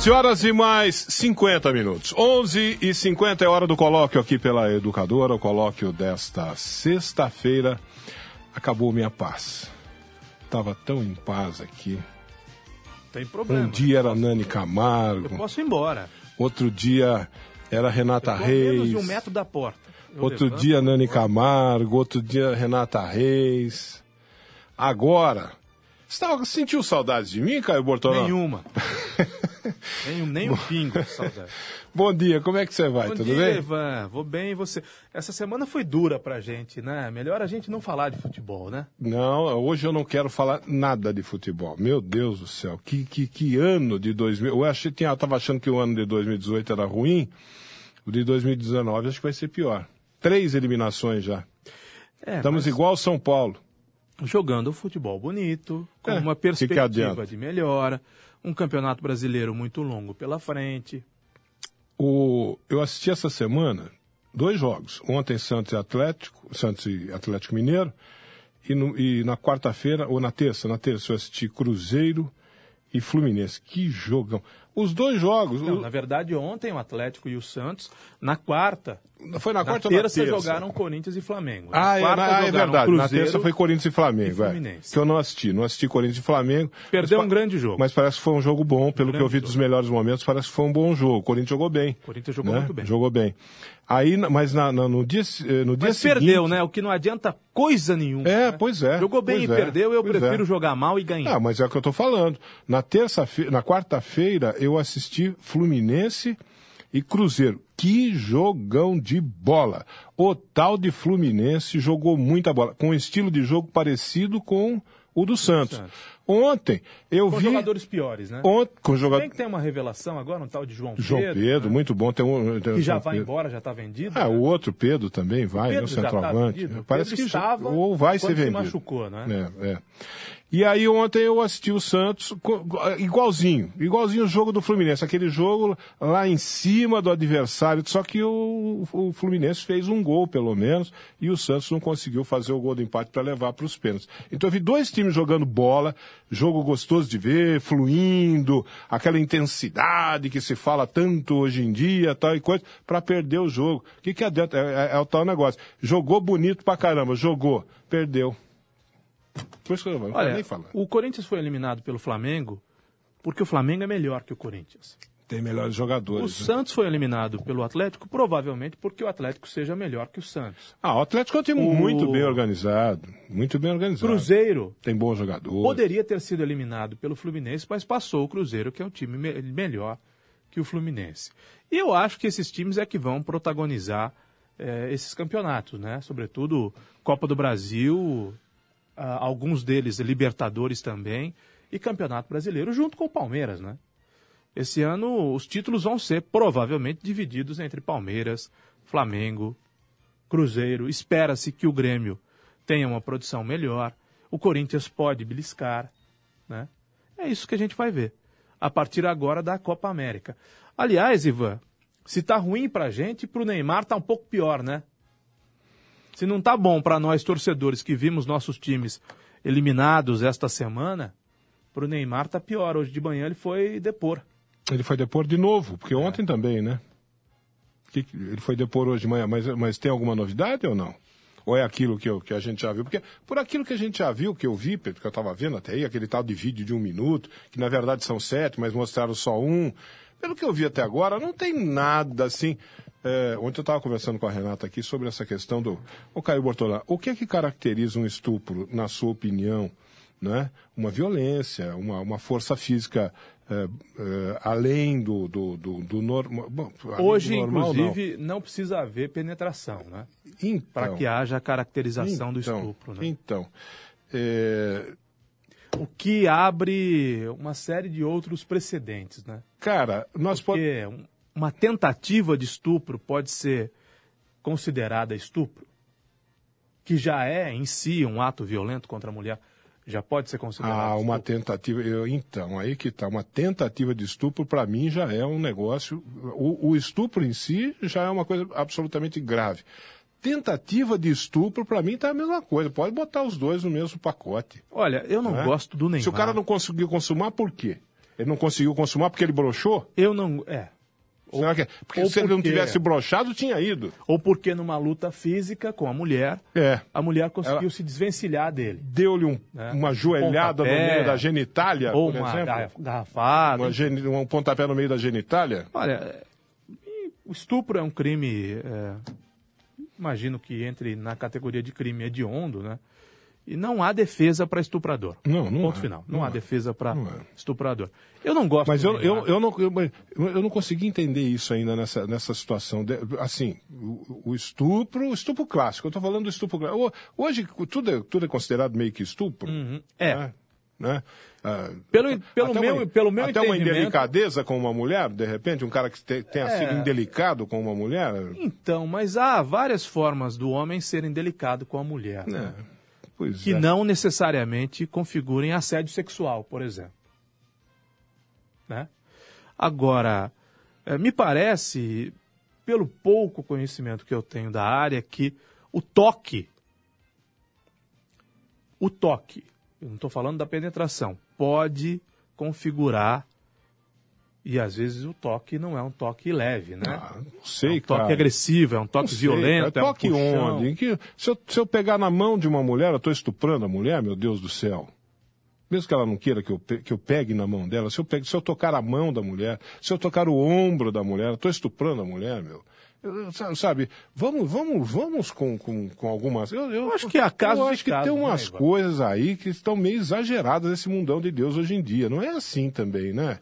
11 horas e mais 50 minutos. 11 e 50 é hora do colóquio aqui pela Educadora, o colóquio desta sexta-feira. Acabou minha paz. Tava tão em paz aqui. Tem problema. Um dia Eu era Nani Eu Camargo, posso ir embora. outro dia era Renata Eu a menos Reis, de um metro da porta. Eu outro levanto, dia Nani. Camargo, outro dia Renata Reis. Agora, você sentiu saudades de mim, Caio Bortolão? Nenhuma. nem, um, nem um pingo de saudade. Bom dia, como é que você vai? Bom Tudo dia, bem? Ivan. Vou bem e você? Essa semana foi dura pra gente, né? Melhor a gente não falar de futebol, né? Não, hoje eu não quero falar nada de futebol. Meu Deus do céu, que, que, que ano de 2000. Eu achei, tinha, eu tava achando que o ano de 2018 era ruim. O de 2019 acho que vai ser pior. Três eliminações já. É, Estamos mas igual São Paulo. Jogando futebol bonito, com É, uma perspectiva de melhora, um campeonato brasileiro muito longo pela frente. O, eu assisti essa semana dois jogos. Ontem Santos e Atlético, Santos e Atlético Mineiro. E, no- e na quarta-feira, ou na terça, na terça eu assisti Cruzeiro e Fluminense. Que jogão. Os dois jogos. Não, o- na verdade, ontem o Atlético e o Santos, na quarta, foi na na quarta ou na terça jogaram Corinthians e Flamengo. Ah, na é, na- ah, é jogaram verdade. Na Cruzeiro terça foi Corinthians e Flamengo. e é. Que eu não assisti. Não assisti Corinthians e Flamengo. Perdeu Mas um grande jogo. Mas parece que foi um jogo bom, pelo que eu vi dos jogo. melhores momentos, parece que foi um bom jogo. O Corinthians jogou bem. O Corinthians jogou né? muito bem. Jogou bem. Aí, na- mas na- na- no dia, eh, no dia Mas seguinte... perdeu, né? O que não adianta coisa nenhuma. É, né? pois é. Jogou bem e é, perdeu, eu pois prefiro é. jogar mal e ganhar. Ah, mas é o que eu tô falando. Na terça-feira, na quarta-feira, eu assisti Fluminense e Cruzeiro. Que jogão de bola! O tal de Fluminense jogou muita bola, com um estilo de jogo parecido com o do Santos. Santos. Ontem eu Com vi jogadores piores, né? ontem com jogador bem que tem uma revelação agora, um tal de João Pedro. João Pedro, né? muito bom. Tem um tem Que já João vai Pedro. embora, já está vendido. Ah, né? o outro Pedro também vai, Pedro no tá centroavante. vendido? Parece Pedro que estava ou vai ser quando se vendido. machucou, né? É, é. E aí ontem eu assisti o Santos igualzinho, igualzinho o jogo do Fluminense, aquele jogo lá em cima do adversário, só que o, o Fluminense fez um gol pelo menos e o Santos não conseguiu fazer o gol do empate para levar para os pênaltis. Então eu vi dois times jogando bola, jogo gostoso de ver, fluindo, aquela intensidade que se fala tanto hoje em dia, tal e coisa, para perder o jogo. O que que adianta? É, é- é o tal negócio. Jogou bonito pra caramba, jogou, perdeu. Que eu Olha, nem falar. o Corinthians foi eliminado pelo Flamengo porque o Flamengo é melhor que o Corinthians. Tem melhores O jogadores. né? Santos foi eliminado pelo Atlético provavelmente porque o Atlético seja melhor que o Santos. Ah, o Atlético é um time O- muito bem organizado. Muito bem organizado. Cruzeiro Tem bom jogador. poderia ter sido eliminado pelo Fluminense, mas passou o Cruzeiro, que é um time me- melhor que o Fluminense. E eu acho que esses times é que vão protagonizar eh, esses campeonatos, né? Sobretudo Copa do Brasil, alguns deles Libertadores também, e Campeonato Brasileiro, junto com o Palmeiras, né? Esse ano os títulos vão ser provavelmente divididos entre Palmeiras, Flamengo, Cruzeiro. Espera-se que o Grêmio tenha uma produção melhor. O Corinthians pode beliscar. Né? É isso que a gente vai ver. A partir agora da Copa América. Aliás, Ivan, se tá ruim pra gente, pro Neymar tá um pouco pior, né? Se não tá bom para nós torcedores que vimos nossos times eliminados esta semana, pro Neymar tá pior. Hoje de manhã ele foi depor. Ele foi depor de novo, porque ontem também, né? Ele foi depor hoje de manhã, mas, mas tem alguma novidade ou não? Ou é aquilo que, eu- que a gente já viu? Porque por aquilo que a gente já viu, que eu vi, Pedro, que eu estava vendo até aí, aquele tal de vídeo de um minuto, que na verdade são sete, mas mostraram só um. Pelo que eu vi até agora, não tem nada assim. É, ontem eu estava conversando com a Renata aqui sobre essa questão do. Ô Caio Bortolã, o que é que caracteriza um estupro, na sua opinião? Né? Uma violência, uma, uma força física é, é, além do, do, do, do normal. Bom, Hoje, do normal, inclusive, não. precisa haver penetração, né? não. Então, Para que haja a caracterização do então, estupro. Né? Então, é, O que abre uma série de outros precedentes, né? cara, nós podemos. Um- uma tentativa de estupro pode ser considerada estupro, que já é em si um ato violento contra a mulher, já pode ser considerado Ah, uma estupro. tentativa. eu- então, aí que tá. Uma tentativa de estupro, para mim, já é um negócio. O, o estupro em si já é uma coisa absolutamente grave. Tentativa de estupro, para mim, tá a mesma coisa. Pode botar os dois no mesmo pacote. Olha, eu não né? gosto do Neymar. Se o cara não conseguiu consumar, por quê? Ele não conseguiu consumar porque ele broxou? Eu não. É. Será que é? Porque ou se ele não porque- tivesse broxado, tinha ido. Ou porque numa luta física com a mulher, É. a mulher conseguiu Ela- se desvencilhar dele. Deu-lhe um- É. uma joelhada no Pontapé, meio da genitália, ou por uma exemplo. garra- garrafada. Uma um pontapé no meio da genitália? Olha, é, o estupro é um crime, é, imagino que entre na categoria de crime hediondo, né? E não há defesa para estuprador. Não, não Ponto há. final. Não, Não há há. defesa para estuprador. Eu não gosto Mas eu, eu, eu, não, eu, eu não consegui entender isso ainda nessa, nessa situação. De- assim, o, o estupro, o estupro clássico. Eu estou falando do estupro clássico. Ho- Hoje tudo é, tudo é considerado meio que estupro. É. Né? Né? Ah, Pelo- pelo meu- uma, pelo meu até uma entendimento- indelicadeza com uma mulher, de repente, um cara que te- tenha É. sido indelicado com uma mulher. Então, mas há várias formas do homem serem delicado com a mulher. né? Pois que é. não necessariamente configurem assédio sexual, por exemplo. Né? Agora, eh, me parece, pelo pouco conhecimento que eu tenho da área, que o toque, o toque, eu não estou falando da penetração, pode configurar, e às vezes o toque não é um toque leve, né? Ah, não é sei, um toque cara. agressivo, é um toque sei, violento, é um Toque puxão. onde? Que- se, eu, se eu pegar na mão de uma mulher, eu estou estuprando a mulher, meu Deus do céu. Mesmo que ela não queira que eu, que eu pegue na mão dela, se eu, pegue, se eu tocar a mão da mulher, se eu tocar o ombro da mulher, eu estou estuprando a mulher, meu. Eu- sa- sabe, vamos, vamos, vamos com, com, com algumas. Eu, eu, Eu acho que há casos Eu acho que casos, tem né, umas Ivan? coisas aí que estão meio exageradas nesse mundão de Deus hoje em dia. Não é assim também, né?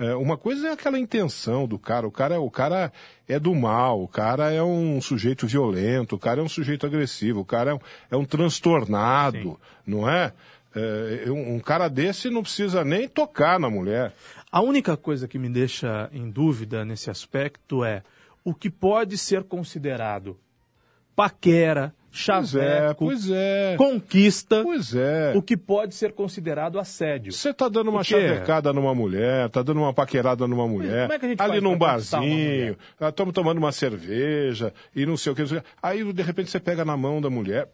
É, uma coisa é aquela intenção do cara. O cara, é- o cara é do mal, o cara é um sujeito violento, o cara é um sujeito agressivo, o cara é um, é um transtornado, não é? É, um, um cara desse não precisa nem tocar na mulher. A única coisa que me deixa em dúvida nesse aspecto é o que pode ser considerado paquera, Pois é, chaveco, pois é. conquista, Pois é. o que pode ser considerado assédio. Você tá dando uma chavecada numa mulher, tá dando uma paquerada numa mulher, é ali num barzinho, estamos tomando uma cerveja e não sei o que. Aí, de repente, você pega na mão da mulher.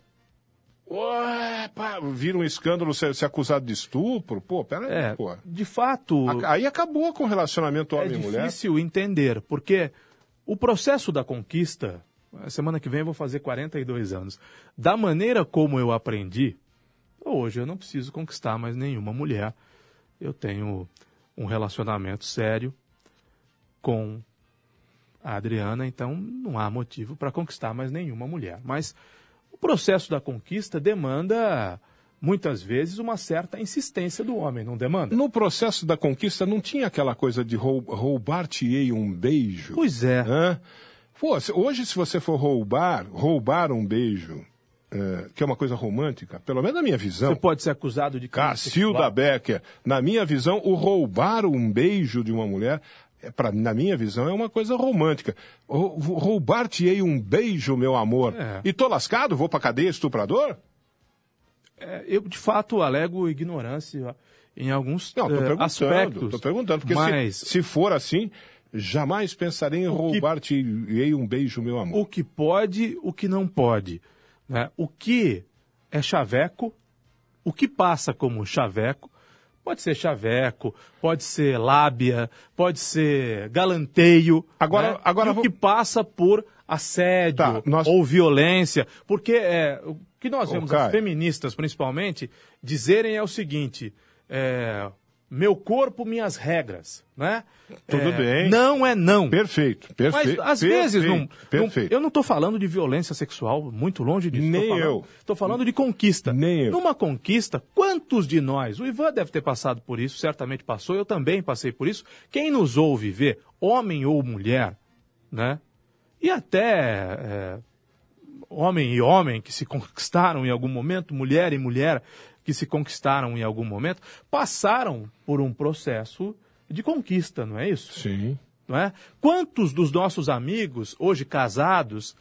Ué, pá, vira um escândalo ser, ser acusado de estupro. Pô, pera aí, É, pô. de fato, A- Aí acabou com o relacionamento é homem e mulher. difícil entender, porque o processo da conquista, semana que vem eu vou fazer 42 anos, da maneira como eu aprendi, hoje eu não preciso conquistar mais nenhuma mulher. Eu tenho um relacionamento sério com a Adriana, então não há motivo para conquistar mais nenhuma mulher. Mas o processo da conquista demanda, muitas vezes, uma certa insistência do homem, não demanda? No processo da conquista não tinha aquela coisa de rou- roubar-te-ei um beijo. Pois é. Hã? Pô, hoje, se você for roubar, roubar um beijo, é, que é uma coisa romântica, pelo menos na minha visão, Você pode ser acusado de Cacilda. Becker, na minha visão, o roubar um beijo de uma mulher, é, pra, na minha visão, é uma coisa romântica. Rou- Roubar-te-ei um beijo, meu amor, É. e tô lascado, vou pra cadeia estuprador? É, eu, de fato, alego ignorância em alguns Não, tô eh, perguntando, aspectos. tô perguntando, porque mas se, se for assim, jamais pensarei em roubar-te-ei um beijo, meu amor. o que pode, o que não pode. Né? O que é chaveco, o que passa como chaveco, pode ser chaveco, pode ser lábia, pode ser galanteio. Agora- né? agora E o que passa por assédio Tá, nós- ou violência. Porque é, o que nós vemos as feministas, principalmente, dizerem é o seguinte: é, meu corpo, minhas regras. Né? Tudo É, bem. Não é não. Perfeito, Mas perfeito. às vezes não, não- Perfeito. eu não estou falando de violência sexual, muito longe disso. Nem Tô falando- eu. Estou falando de conquista. Nem eu. Numa conquista, quantos de nós, o Ivan deve ter passado por isso, certamente passou, eu também passei por isso. Quem nos ouve ver, homem ou mulher, né? E até é, homem e homem que se conquistaram em algum momento, mulher e mulher que se conquistaram em algum momento, passaram por um processo de conquista, não é isso? Sim. não é? Quantos dos nossos amigos, hoje casados,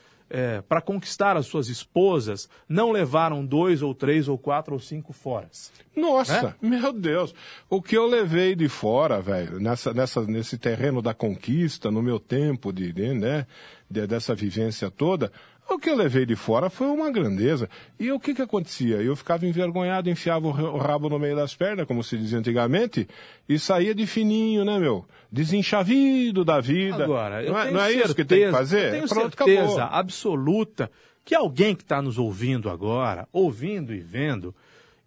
para conquistar as suas esposas, não levaram dois ou três ou quatro ou cinco foras? Nossa, meu Deus. O que eu levei de fora, velho, nessa, nessa, nesse terreno da conquista, no meu tempo de, de, né, de- dessa vivência toda, o que eu levei de fora foi uma grandeza. E o que que acontecia? Eu ficava envergonhado, enfiava o ra- o rabo no meio das pernas, como se dizia antigamente, e saía de fininho, né, meu? Desenchavido da vida. Agora, eu não é, não é certeza, isso que tem que fazer? Eu tenho Pronto, certeza acabou. absoluta que alguém que está nos ouvindo agora, ouvindo e vendo,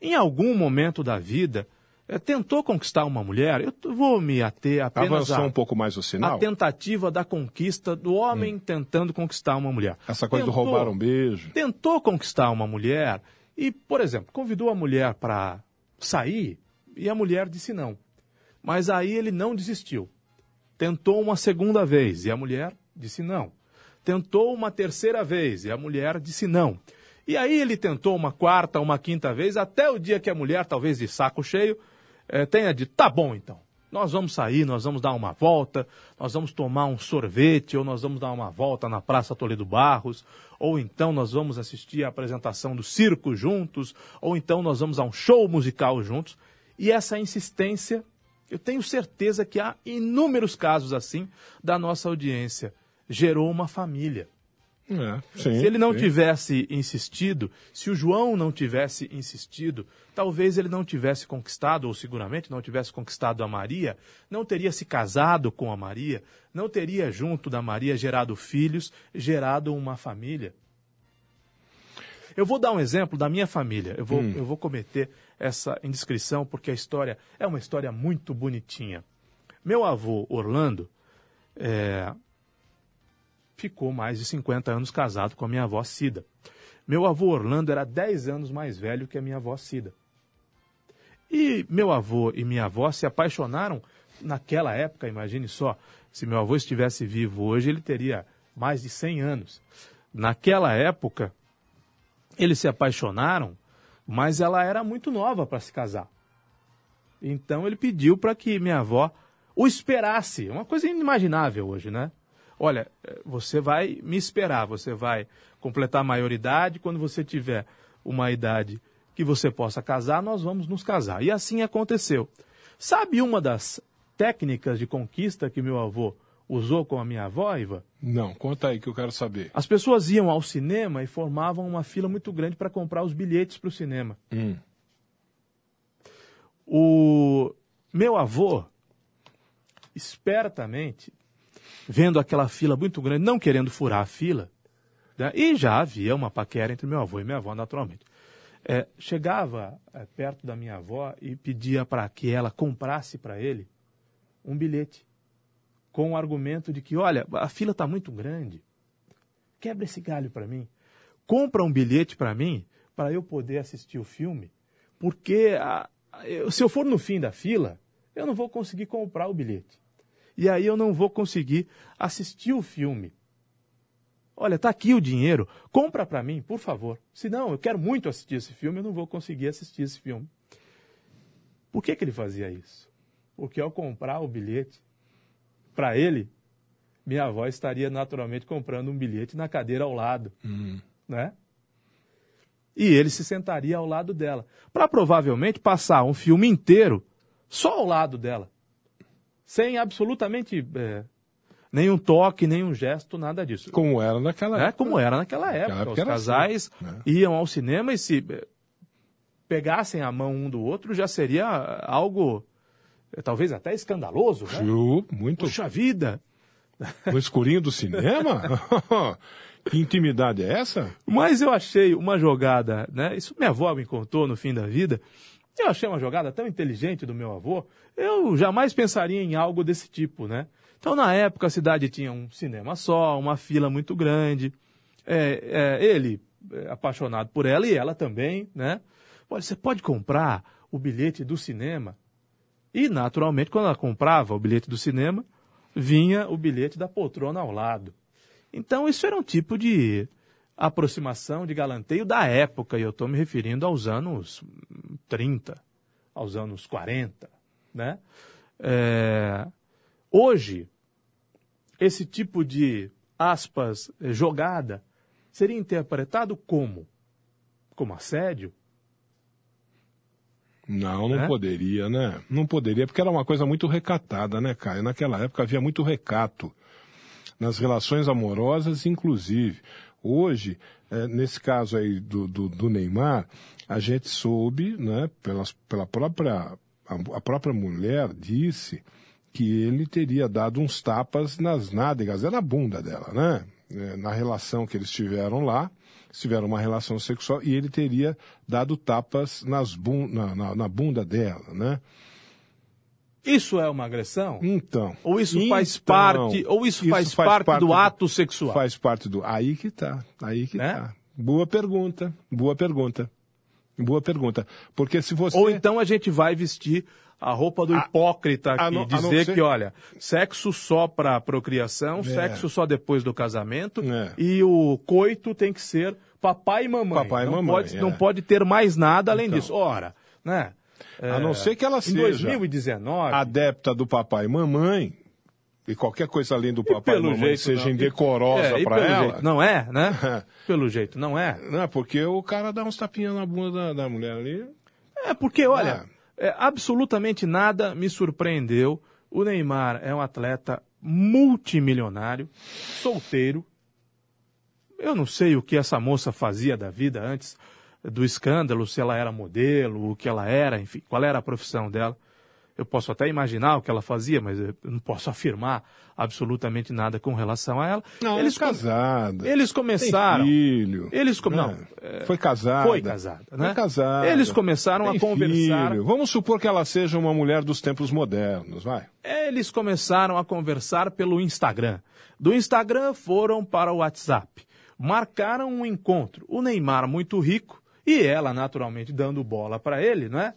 em algum momento da vida, eh, tentou conquistar uma mulher. Eu vou me ater apenas Avançou a, um pouco mais o sinal? a tentativa da conquista do homem tentando conquistar uma mulher. Essa coisa do Tentou- roubar um beijo. tentou conquistar uma mulher e, por exemplo, convidou a mulher para sair e a mulher disse não. Mas aí ele não desistiu. Tentou uma segunda vez e a mulher disse não. Tentou uma terceira vez e a mulher disse não. E aí ele tentou uma quarta, uma quinta vez, até o dia que a mulher, talvez de saco cheio, eh, tenha dito: tá bom então. Nós vamos sair, nós vamos dar uma volta, nós vamos tomar um sorvete, ou nós vamos dar uma volta na Praça Toledo Barros, ou então nós vamos assistir a apresentação do circo juntos, ou então nós vamos a um show musical juntos. E essa insistência, eu tenho certeza que há inúmeros casos assim da nossa audiência. Gerou uma família. É, sim, Se ele não sim. tivesse insistido, se o João não tivesse insistido, talvez ele não tivesse conquistado, ou seguramente não tivesse conquistado a Maria, não teria se casado com a Maria, não teria junto da Maria gerado filhos, gerado uma família. Eu vou dar um exemplo da minha família. Eu vou, eu vou cometer essa indiscrição porque a história é uma história muito bonitinha. Meu avô, Orlando, é, ficou mais de 50 anos casado com a minha avó Cida. Meu avô Orlando era 10 anos mais velho que a minha avó Cida. E meu avô e minha avó se apaixonaram naquela época, imagine só, se meu avô estivesse vivo hoje, ele teria mais de 100 anos. Naquela época, eles se apaixonaram, mas ela era muito nova para se casar. Então ele pediu para que minha avó o esperasse. Uma coisa inimaginável hoje, né? Olha, você vai me esperar, você vai completar a maioridade. Quando você tiver uma idade que você possa casar, nós vamos nos casar. E assim aconteceu. Sabe uma das técnicas de conquista que meu avô usou com a minha avó, Iva? Não, conta aí que eu quero saber. As pessoas iam ao cinema e formavam uma fila muito grande para comprar os bilhetes para o cinema. Hum. O meu avô, espertamente, vendo aquela fila muito grande, não querendo furar a fila, né, e já havia uma paquera entre meu avô e minha avó, naturalmente. É, chegava é, perto da minha avó e pedia para que ela comprasse para ele um bilhete, com o argumento de que, olha, a fila está muito grande, quebra esse galho para mim, compra um bilhete para mim, para eu poder assistir o filme, porque a- eu- se eu for no fim da fila, eu não vou conseguir comprar o bilhete. E aí eu não vou conseguir assistir o filme. Olha, tá aqui o dinheiro, compra para mim, por favor. Senão, eu quero muito assistir esse filme, eu não vou conseguir assistir esse filme. Por que, que ele fazia isso? Porque ao comprar o bilhete, para ele, minha avó estaria naturalmente comprando um bilhete na cadeira ao lado, né? E ele se sentaria ao lado dela, para provavelmente passar um filme inteiro só ao lado dela, sem absolutamente é, nenhum toque, nenhum gesto, nada disso. Como era naquela É época. como era naquela época. época Os era casais assim, né? iam ao cinema e se eh, pegassem a mão um do outro já seria algo eh, talvez até escandaloso, né? Viu? Muito. Puxa vida! No escurinho do cinema? que intimidade é essa? Mas eu achei uma jogada, né? Isso minha avó me contou no fim da vida. Eu achei uma jogada tão inteligente do meu avô, eu jamais pensaria em algo desse tipo, né? Então, na época, a cidade tinha um cinema só, uma fila muito grande. É, é, ele, é, apaixonado por ela, e ela também, né? Olha, você pode comprar o bilhete do cinema. E, naturalmente, quando ela comprava o bilhete do cinema, vinha o bilhete da poltrona ao lado. Então, isso era um tipo de aproximação, de galanteio da época, e eu estou me referindo aos anos 30, aos anos 40, né? É, hoje, esse tipo de, aspas, jogada, seria interpretado como? Como assédio? Não, não É? poderia, né? Não poderia, porque era uma coisa muito recatada, né, Caio? Naquela época havia muito recato. Nas relações amorosas, inclusive. Hoje, eh, nesse caso aí do, do, do Neymar, a gente soube, né, pelas, pela própria. A, própria mulher disse que ele teria dado uns tapas nas nádegas, é na bunda dela, né? Eh, na relação que eles tiveram lá, tiveram uma relação sexual e ele teria dado tapas nas bun na, na, na bunda dela, né? Isso é uma agressão? Então. Ou isso faz então, parte, ou isso, faz, parte, do ato sexual? Faz parte do. Aí que tá. Aí que Né? tá. Boa pergunta. Boa pergunta. Boa pergunta. Porque se você. Ou então a gente vai vestir a roupa do hipócrita aqui, a não- a dizer ser- que, olha, sexo só para procriação, sexo só depois do casamento, É. e o coito tem que ser papai e mamãe. Papai e não mamãe, Pode, é. Não pode ter mais nada além Então. disso. Ora, né? A não ser que ela seja 2019, adepta do papai e mamãe, e qualquer coisa além do e papai e pelo mamãe jeito seja não. indecorosa É, e para ela. jeito não é, né? pelo jeito não é. Não, porque o cara dá uns tapinhas na bunda da, da mulher ali. É porque, olha, é, absolutamente nada me surpreendeu. O Neymar é um atleta multimilionário, solteiro. Eu não sei o que essa moça fazia da vida antes do escândalo, se ela era modelo, o que ela era, enfim, qual era a profissão dela. Eu posso até imaginar o que ela fazia, mas eu não posso afirmar absolutamente nada com relação a ela. Não, eles, é casada. eles começaram. Tem filho. Eles come- Não, não, é, foi casada. foi casada, né? Foi casada. Eles começaram a conversar. filho. Vamos supor que ela seja uma mulher dos tempos modernos, vai. Eles começaram a conversar pelo Instagram. Do Instagram foram para o WhatsApp. Marcaram um encontro. O Neymar muito rico e ela naturalmente dando bola para ele, não é?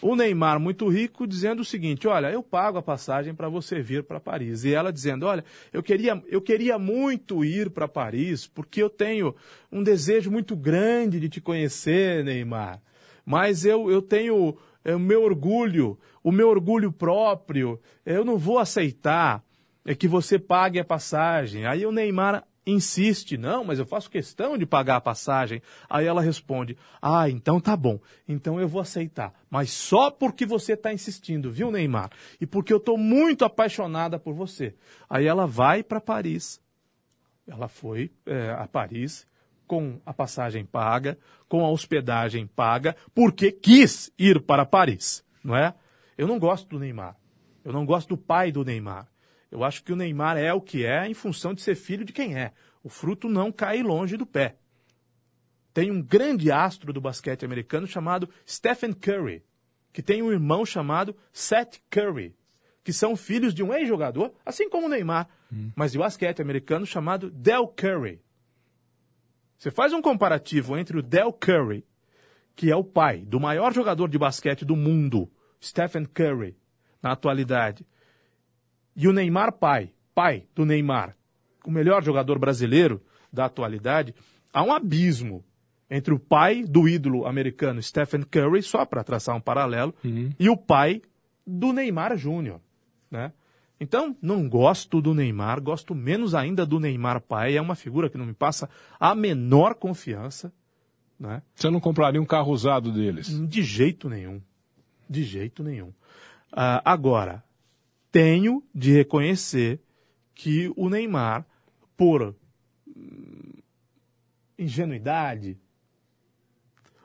O Neymar muito rico dizendo o seguinte: "Olha, eu pago a passagem para você vir para Paris". E ela dizendo: "Olha, eu queria eu queria muito ir para Paris porque eu tenho um desejo muito grande de te conhecer, Neymar. Mas eu eu tenho é, o meu orgulho, o meu orgulho próprio. Eu não vou aceitar é que você pague a passagem. Aí o Neymar insiste, não, mas eu faço questão de pagar a passagem. Aí ela responde, ah, então tá bom, então eu vou aceitar, mas só porque você está insistindo, viu, Neymar? E porque eu estou muito apaixonada por você. Aí ela vai para Paris. Ela foi é, a Paris com a passagem paga, com a hospedagem paga, porque quis ir para Paris, não é? Eu não gosto do Neymar. Eu não gosto do pai do Neymar. Eu acho que o Neymar é o que é em função de ser filho de quem é. O fruto não cai longe do pé. Tem um grande astro do basquete americano chamado Stephen Curry, que tem um irmão chamado Seth Curry, que são filhos de um ex-jogador, assim como o Neymar, mas de basquete americano chamado Del Curry. Você faz um comparativo entre o Del Curry, que é o pai do maior jogador de basquete do mundo, Stephen Curry, na atualidade, e o Neymar pai, pai do Neymar, o melhor jogador brasileiro da atualidade, há um abismo entre o pai do ídolo americano Stephen Curry, só para traçar um paralelo, e o pai do Neymar Júnior, né? Então, não gosto do Neymar, gosto menos ainda do Neymar pai, é uma figura que não me passa a menor confiança, né? Você não compraria um carro usado deles? De jeito nenhum. De jeito nenhum. Ah, agora, tenho de reconhecer que o Neymar, por hum, ingenuidade,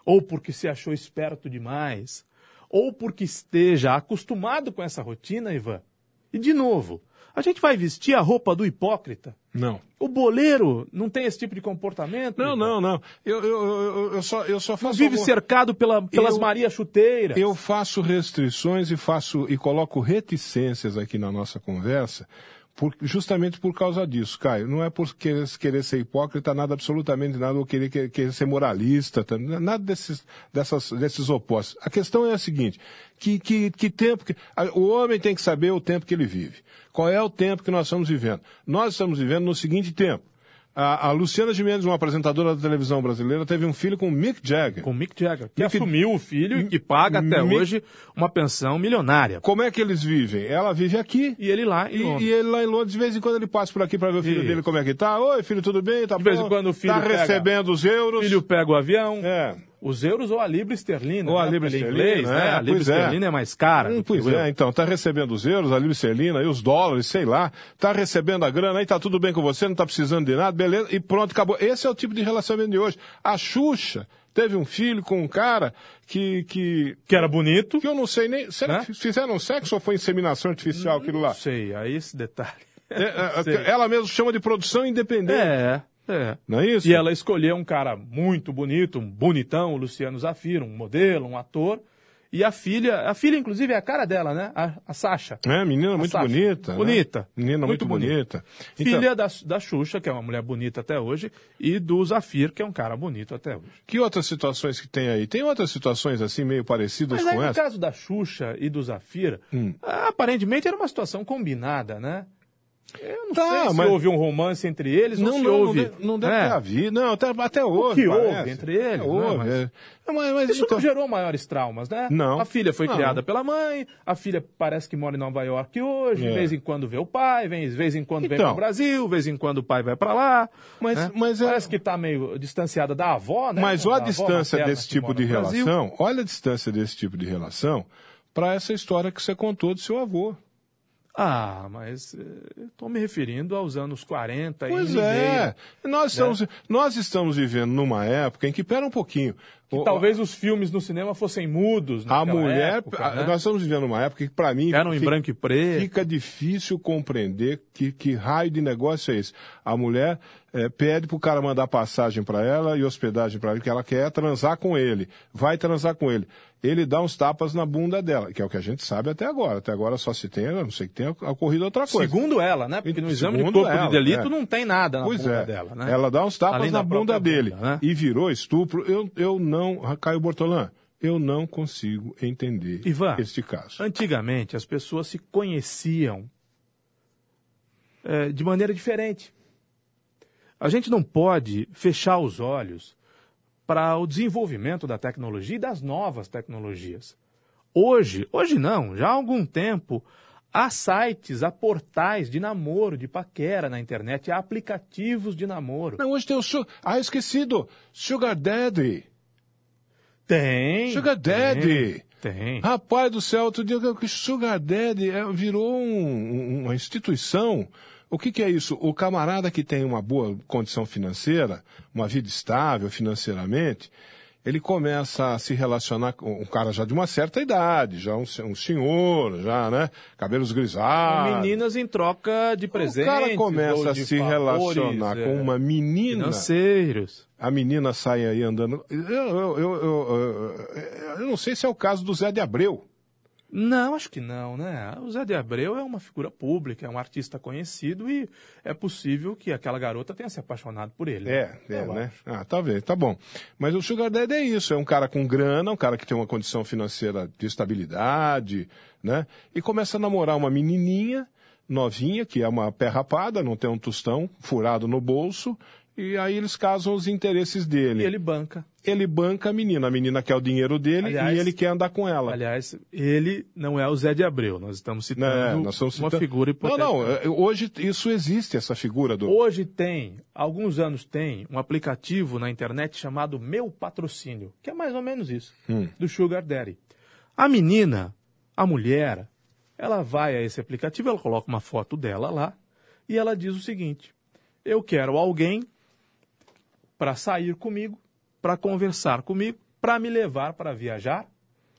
ou porque se achou esperto demais, ou porque esteja acostumado com essa rotina, Ivan. E de novo, a gente vai vestir a roupa do hipócrita? Não. O boleiro não tem esse tipo de comportamento? Não, não, não. Eu, eu, eu, eu só, eu só Não faço. vive alguma- cercado pela, pelas Eu- Maria Chuteiras. Eu faço restrições e faço e coloco reticências aqui na nossa conversa, por- justamente por causa disso, Caio. Não é por querer, querer ser hipócrita, nada absolutamente nada, ou querer, querer, querer ser moralista, tá? nada desses, dessas, desses opostos. A questão é a seguinte: que, que, que tempo que. O homem tem que saber o tempo que ele vive. Qual é o tempo que nós estamos vivendo? Nós estamos vivendo no seguinte tempo. A, a Luciana Gimenez, uma apresentadora da televisão brasileira, teve um filho com o Mick Jagger. Com o Mick Jagger, que Mick- assumiu o filho e que paga até Mick- hoje uma pensão milionária. Como é que eles vivem? Ela vive aqui. E ele lá em E, Londres. e ele lá em Londres, de vez em quando ele passa por aqui para ver o filho dele como é que tá. Oi, filho, tudo bem? Tá De vez bom? em quando o filho Tá pega- recebendo os euros. O filho pega o avião, É. os euros ou a libra esterlina. Ou a né? libra ele é esterlina, inglês, é, né? A libra pois é. esterlina é mais cara. Hum, pois é, então, tá recebendo os euros, a libra esterlina e os dólares, sei lá, tá recebendo a grana, aí tá tudo bem com você, não tá precisando de nada, beleza, e pronto, acabou. Esse é o tipo de relacionamento de hoje. A Xuxa teve um filho com um cara que, que, Que era bonito. que eu não sei nem, será Né? que fizeram sexo ou foi inseminação artificial aquilo lá? Não sei, aí esse detalhe. É, é, ela mesmo chama de produção independente, É, é. não é isso? E ela escolheu um cara muito bonito, um bonitão, o Luciano Zafiro, um modelo, um ator. E a filha, a filha inclusive é a cara dela, né? A, a Sasha. É, menina muito Sasha. bonita. né? Bonita. Menina muito, Muito bonita. bonita. Então, Filha da, da Xuxa, que é uma mulher bonita até hoje, e do Zafir, que é um cara bonito até hoje. que outras situações que tem aí? Tem outras situações assim meio parecidas Mas aí com no essa? caso da Xuxa e do Zafir, Hum. aparentemente era uma situação combinada, né? Eu não Tá, sei se mas- houve um romance entre eles ou Não, se não, houve. não, deve, não deve É. ter havido. Não, até, até houve. que houve parece. entre eles, É, houve, né, mas- é. É, mas, mas Isso então- não gerou maiores traumas, né? Não. A filha foi Não. criada pela mãe, a filha parece que mora em Nova York hoje, É. de vez em quando vê o pai, vem, de vez em quando vem Então. para o Brasil, de vez em quando o pai vai para lá. Mas- né? mas é- Parece que está meio distanciada da avó, né? Mas olha a distância desse que tipo de Brasil. relação, olha a distância desse tipo de relação para essa história que você contou do seu avô. Ah, mas estou me referindo aos anos 40 Pois e é. Nós Né? estamos, nós estamos vivendo numa época em que, pera um pouquinho. o- Talvez os filmes no cinema fossem mudos a mulher, época, a- né? nós estamos vivendo uma época que, para mim, Eram em fica- branco e preto. fica difícil compreender que, que raio de negócio é esse. A mulher eh, pede pro cara mandar passagem para ela e hospedagem para ele, que ela quer transar com ele. Vai transar com ele. Ele dá uns tapas na bunda dela, que é o que a gente sabe até agora. Até agora só se tem, a não sei que tenha ocorrido outra coisa. Segundo ela, né? Porque no exame de Segundo corpo ela, de delito é. não tem nada na Pois bunda é. dela, né? Ela dá uns tapas Além na da bunda dele bunda, né? e virou estupro. Eu, eu não, Caio Bortolã, eu não consigo entender Ivan, este caso. Antigamente as pessoas se conheciam eh, de maneira diferente. A gente não pode fechar os olhos para o desenvolvimento da tecnologia e das novas tecnologias. Hoje, hoje não, já há algum tempo, há sites, há portais de namoro, de paquera na internet, há aplicativos de namoro. Não, hoje tem o... Su... Ah, esquecido. Sugar Daddy. Tem. Sugar Daddy. Tem. tem. Rapaz do céu, outro dia que Sugar Daddy é, virou um- uma instituição. O que, que é isso? O camarada que tem uma boa condição financeira, uma vida estável financeiramente, ele começa a se relacionar com um cara já de uma certa idade, já um, um senhor, já, né? Cabelos grisalhos. Meninas em troca de presentes. o cara começa a se favores, relacionar é, com uma menina Financeiros. a menina sai aí andando. Eu, eu, eu, eu, eu- eu não sei se é o caso do Zé de Abreu. Não, acho que não, né? O Zé de Abreu é uma figura pública, é um artista conhecido e é possível que aquela garota tenha se apaixonado por ele. É, é, Eu né? acho. Ah, talvez, tá bom. Mas o Sugar Daddy é isso, é um cara com grana, um cara que tem uma condição financeira de estabilidade, né? E começa a namorar uma menininha novinha, que é uma pé rapada, não tem um tostão furado no bolso, e aí eles casam os interesses dele. E ele banca. Ele banca a menina, a menina quer o dinheiro dele Aliás- e ele quer andar com ela. Aliás, ele não é o Zé de Abreu, nós estamos citando É, nós estamos uma citando- figura hipotética. Não, não, é, hoje isso existe, essa figura do... Hoje tem, alguns anos tem, um aplicativo na internet chamado Meu Patrocínio, que é mais ou menos isso, Hum. do Sugar Daddy. A menina, a mulher, ela vai a esse aplicativo, ela coloca uma foto dela lá, E ela diz o seguinte: eu quero alguém para sair comigo, para conversar comigo, para me levar para viajar,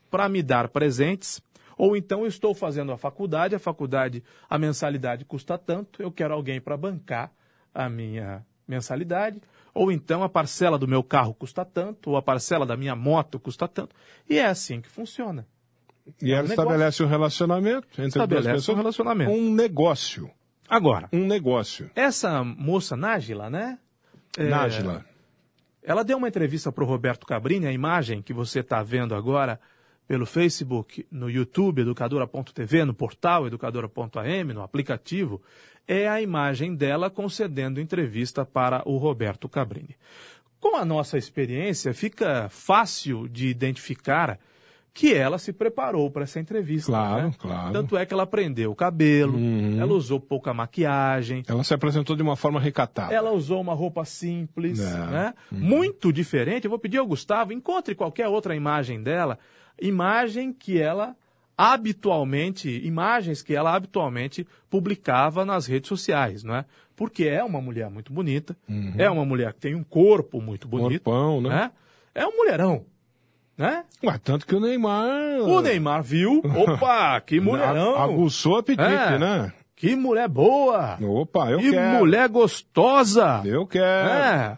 para me dar presentes. Ou então eu estou fazendo a faculdade, a faculdade, a mensalidade custa tanto, eu quero alguém para bancar a minha mensalidade. Ou então a parcela do meu carro custa tanto, ou a parcela da minha moto custa tanto. E é assim que funciona. E É um ela estabelece um relacionamento entre Estabelece duas pessoas. um relacionamento. Um negócio. Agora, Um negócio. essa moça Nájila, né? É, Nájila. Ela deu uma entrevista para o Roberto Cabrini, a imagem que você está vendo agora pelo Facebook, no YouTube, educadora.tv, no portal educadora.am, no aplicativo, é a imagem dela concedendo entrevista para o Roberto Cabrini. Com a nossa experiência, fica fácil de identificar que ela se preparou para essa entrevista. Claro, né? claro. Tanto é que ela prendeu o cabelo, Uhum. ela usou pouca maquiagem, Ela se apresentou de uma forma recatada. ela usou uma roupa simples, É. né? Muito diferente. Eu vou pedir ao Gustavo, encontre qualquer outra imagem dela, imagem que ela habitualmente, imagens que ela habitualmente publicava nas redes sociais, não é? Porque é uma mulher muito bonita, é uma mulher que tem um corpo muito bonito, Corpão, né? né? É um mulherão, né? Ué, tanto que o Neymar. O Neymar viu, opa, que mulherão, Aguçou o apetite, É. né? que mulher boa, Opa, eu que quero. mulher gostosa. Eu quero. É.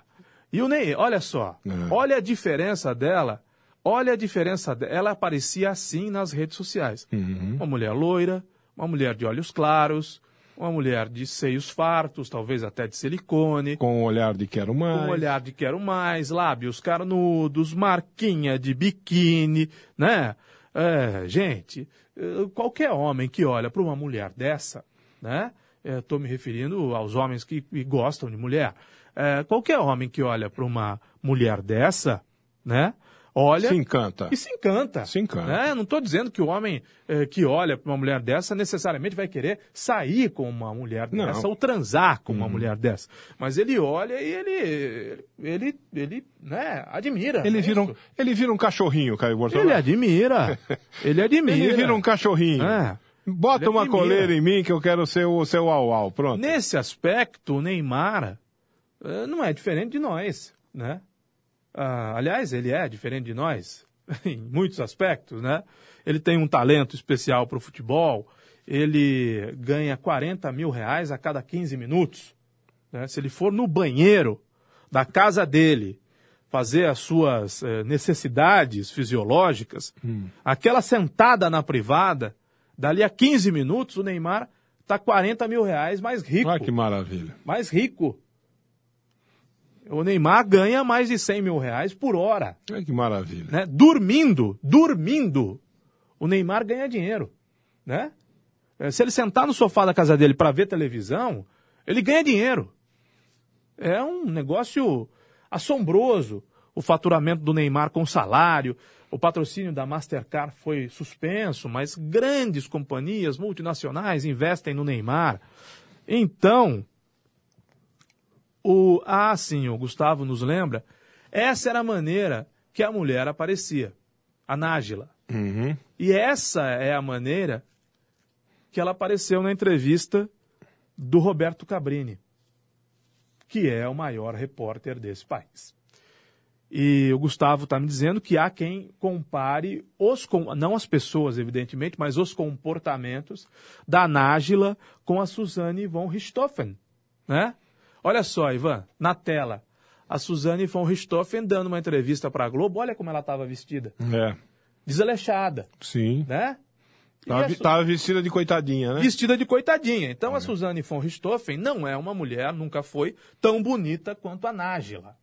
E o Ney, olha só, É. olha a diferença dela, olha a diferença dela. Ela aparecia assim nas redes sociais. Uhum. Uma mulher loira, uma mulher de olhos claros, uma mulher de seios fartos, talvez até de silicone, Com o olhar de quero mais. com um olhar de quero mais, lábios carnudos, marquinha de biquíni, né? É, gente, eh, qualquer homem que olha para uma mulher dessa, né? Estou me referindo aos homens que, gostam de mulher. Eh, qualquer homem que olha para uma mulher dessa, né? Olha Se encanta. e se encanta. Se encanta. Né? Não estou dizendo que o homem eh, que olha para uma mulher dessa necessariamente vai querer sair com uma mulher Não. dessa ou transar com Uhum. uma mulher dessa. Mas ele olha e ele, ele, ele, né, admira. Ele é vira, um, ele vira um cachorrinho, Caio Bortolão. Ele admira. ele admira. Ele vira um cachorrinho. É. Bota Ele uma admira. coleira em mim que eu quero ser o seu au-au. Pronto. Nesse aspecto, o Neymar eh, não é diferente de nós, né? Ah, aliás, ele é diferente de nós em muitos aspectos, né? Ele tem um talento especial para o futebol, ele ganha 40 mil reais a cada 15 minutos. né? Se ele for no banheiro da casa dele fazer as suas eh, necessidades fisiológicas, aquela sentada na privada, dali a 15 minutos o Neymar está 40 mil reais mais rico. Olha que maravilha. Mais rico. O Neymar ganha mais de 100 mil reais por hora. Olha que maravilha. Né? Dormindo, dormindo, o Neymar ganha dinheiro. Né? Eh, Se ele sentar no sofá da casa dele para ver televisão, ele ganha dinheiro. É um negócio assombroso o faturamento do Neymar com salário. O patrocínio da Mastercard foi suspenso, mas grandes companhias multinacionais investem no Neymar. Então, o ah, sim, o Gustavo nos lembra, essa era a maneira que a mulher aparecia, a Nájila. Uhum. E essa é a maneira que ela apareceu na entrevista do Roberto Cabrini, que é o maior repórter desse país. E o Gustavo está me dizendo que há quem compare os, não as pessoas, evidentemente, mas os comportamentos da Nájila com a Suzane von Richthofen, né? Olha só, Ivan, na tela, a Suzane von Richthofen dando uma entrevista para a Globo, olha como ela estava vestida, É, desleixada, sim. né? Tava, Su- vestida de coitadinha, né? vestida de coitadinha. Então a Suzane von Richthofen não é uma mulher, nunca foi tão bonita quanto a Nájila.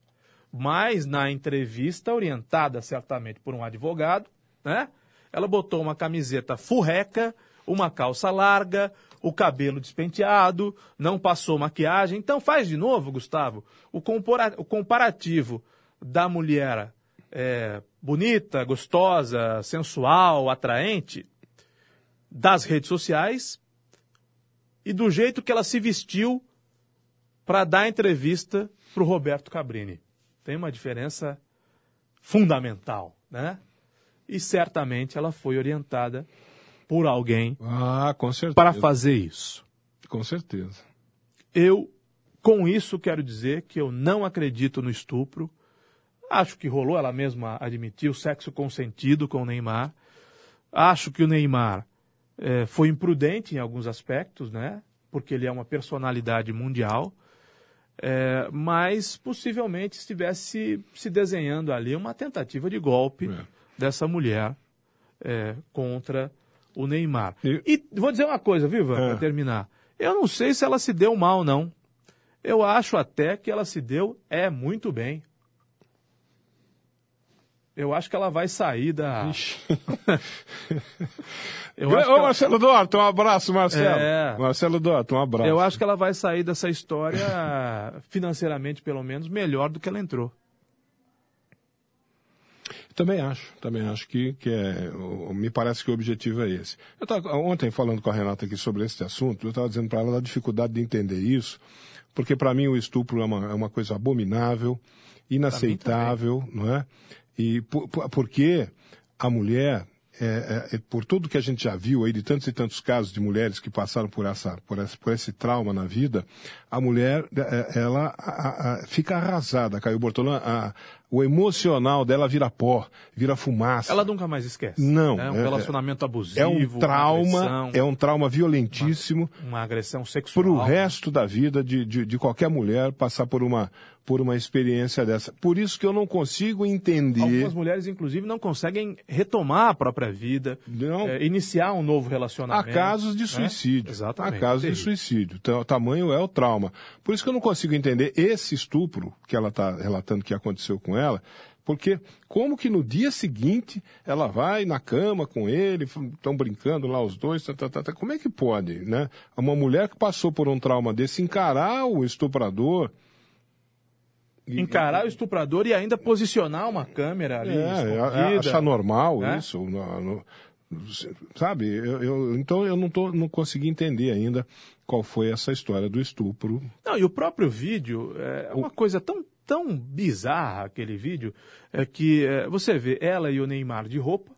Mas na entrevista, orientada certamente por um advogado, né? Ela botou uma camiseta furreca, uma calça larga, o cabelo despenteado, não passou maquiagem. Então faz de novo, Gustavo, o, comparativo da mulher é, bonita, gostosa, sensual, atraente, das redes sociais e do jeito que ela se vestiu para dar entrevista para o Roberto Cabrini. Tem uma diferença fundamental, né? E certamente ela foi orientada por alguém Ah, com certeza. para fazer isso. Com certeza. Eu, com isso, quero dizer que eu não acredito no estupro. Acho que rolou, ela mesma admitiu, sexo consentido com o Neymar. Acho que o Neymar é, foi imprudente em alguns aspectos, né? Porque ele é uma personalidade mundial. É, mas possivelmente estivesse se desenhando ali uma tentativa de golpe é. dessa mulher é, contra o Neymar. E... e... vou dizer uma coisa, viva, para terminar. Eu não sei se ela se deu mal, não. Eu acho até que ela se deu é muito bem. Eu acho que ela vai sair da. eu Ô, ela... Marcelo Duarte, um abraço, Marcelo. É... Marcelo Duarte, um abraço. Eu acho que ela vai sair dessa história, financeiramente pelo menos, melhor do que ela entrou. Também acho, também acho que, que é, me parece que o objetivo é esse. Eu estava ontem falando com a Renata aqui sobre esse assunto, eu estava dizendo para ela da dificuldade de entender isso, porque para mim o estupro é uma, é uma coisa abominável, inaceitável, não é? E por, porque a mulher, é, é, é, por tudo que a gente já viu aí de tantos e tantos casos de mulheres que passaram por essa, por esse, por esse trauma na vida, a mulher, é, ela a, a, fica arrasada, Caio Bortolã, a, o emocional dela vira pó, vira fumaça. Ela nunca mais esquece. Não. É um é, relacionamento abusivo. É um trauma, agressão, é um trauma violentíssimo. Uma, uma agressão sexual. Para o resto da vida de, de, de, qualquer mulher passar por uma, por uma experiência dessa. Por isso que eu não consigo entender. Algumas mulheres, inclusive, não conseguem retomar a própria vida, não. É, iniciar um novo relacionamento. Há casos de né? suicídio. Né? Exatamente. Há casos de suicídio. O tamanho é o trauma. Por isso que eu não consigo entender esse estupro que ela está relatando que aconteceu com ela, porque como que no dia seguinte ela vai na cama com ele, estão brincando lá os dois, tá, tá, tá, tá, como é que pode, né? Uma mulher que passou por um trauma desse encarar o estuprador. Encarar o estuprador e ainda posicionar uma câmera ali. É, achar normal é? isso. No, no, sabe? Eu, eu, então eu não, tô, não consegui entender ainda qual foi essa história do estupro. Não, e o próprio vídeo é uma coisa tão tão bizarra aquele vídeo é que é, você vê ela e o Neymar de roupa,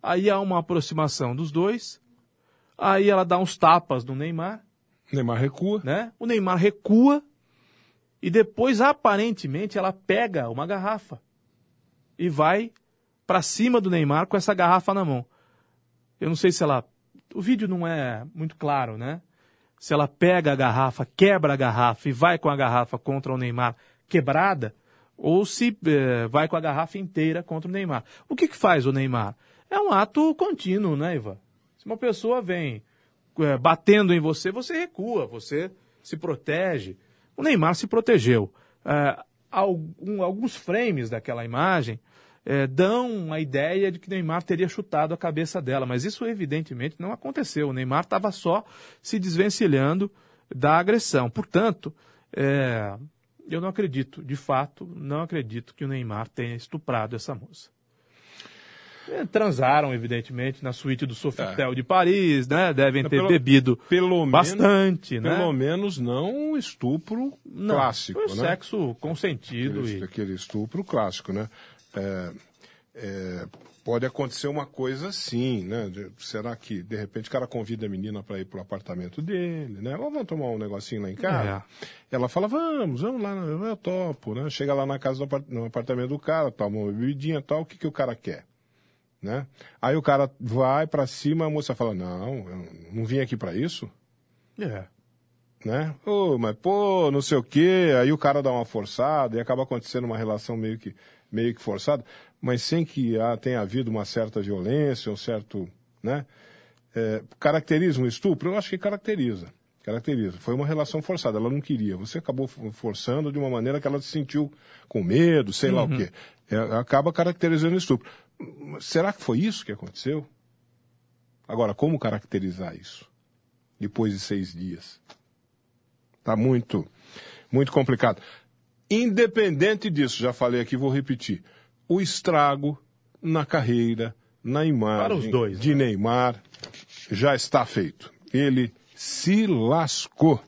aí há uma aproximação dos dois, aí ela dá uns tapas no Neymar. O Neymar recua. Né? O Neymar recua e depois, aparentemente, ela pega uma garrafa e vai para cima do Neymar com essa garrafa na mão. Eu não sei se ela. O vídeo não é muito claro, né? Se ela pega a garrafa, quebra a garrafa e vai com a garrafa contra o Neymar quebrada ou se é, vai com a garrafa inteira contra o Neymar. O que, que faz o Neymar? É um ato contínuo, né, Ivan? Se uma pessoa vem é, batendo em você, você recua, você se protege. O Neymar se protegeu. É, alguns frames daquela imagem é, dão a ideia de que Neymar teria chutado a cabeça dela, mas isso evidentemente não aconteceu. O Neymar estava só se desvencilhando da agressão. Portanto, é, eu não acredito, de fato, não acredito que o Neymar tenha estuprado essa moça. É, transaram, evidentemente, na suíte do Sofitel é. de Paris, né? Devem ter pelo, bebido pelo bastante, menos, né? Pelo menos não um estupro não, clássico, foi né? sexo consentido. Aquele, e... aquele estupro clássico, né? É, é, pode acontecer uma coisa assim, né? Será que, de repente, o cara convida a menina para ir pro apartamento dele, né? Ou vamos tomar um negocinho lá em casa? É. Ela fala, vamos, vamos lá, eu topo, né? Chega lá na casa, do, no apartamento do cara, toma uma bebidinha e tal, o que, que o cara quer? Né? Aí o cara vai para cima, a moça fala, não, não vim aqui para isso. É. Né? Oh, mas pô, não sei o quê, aí o cara dá uma forçada e acaba acontecendo uma relação meio que, meio que forçada mas sem que ah, tenha havido uma certa violência, um certo. Né? É, caracteriza um estupro? Eu acho que caracteriza. Caracteriza. Foi uma relação forçada, ela não queria. Você acabou forçando de uma maneira que ela se sentiu com medo, sei uhum. lá o uhum. quê. É, acaba caracterizando o estupro. Será que foi isso que aconteceu? Agora, como caracterizar isso? Depois de seis dias. Está muito, muito complicado. Independente disso, já falei aqui, vou repetir o estrago na carreira, na imagem dois, de né? Neymar já está feito. Ele se lascou.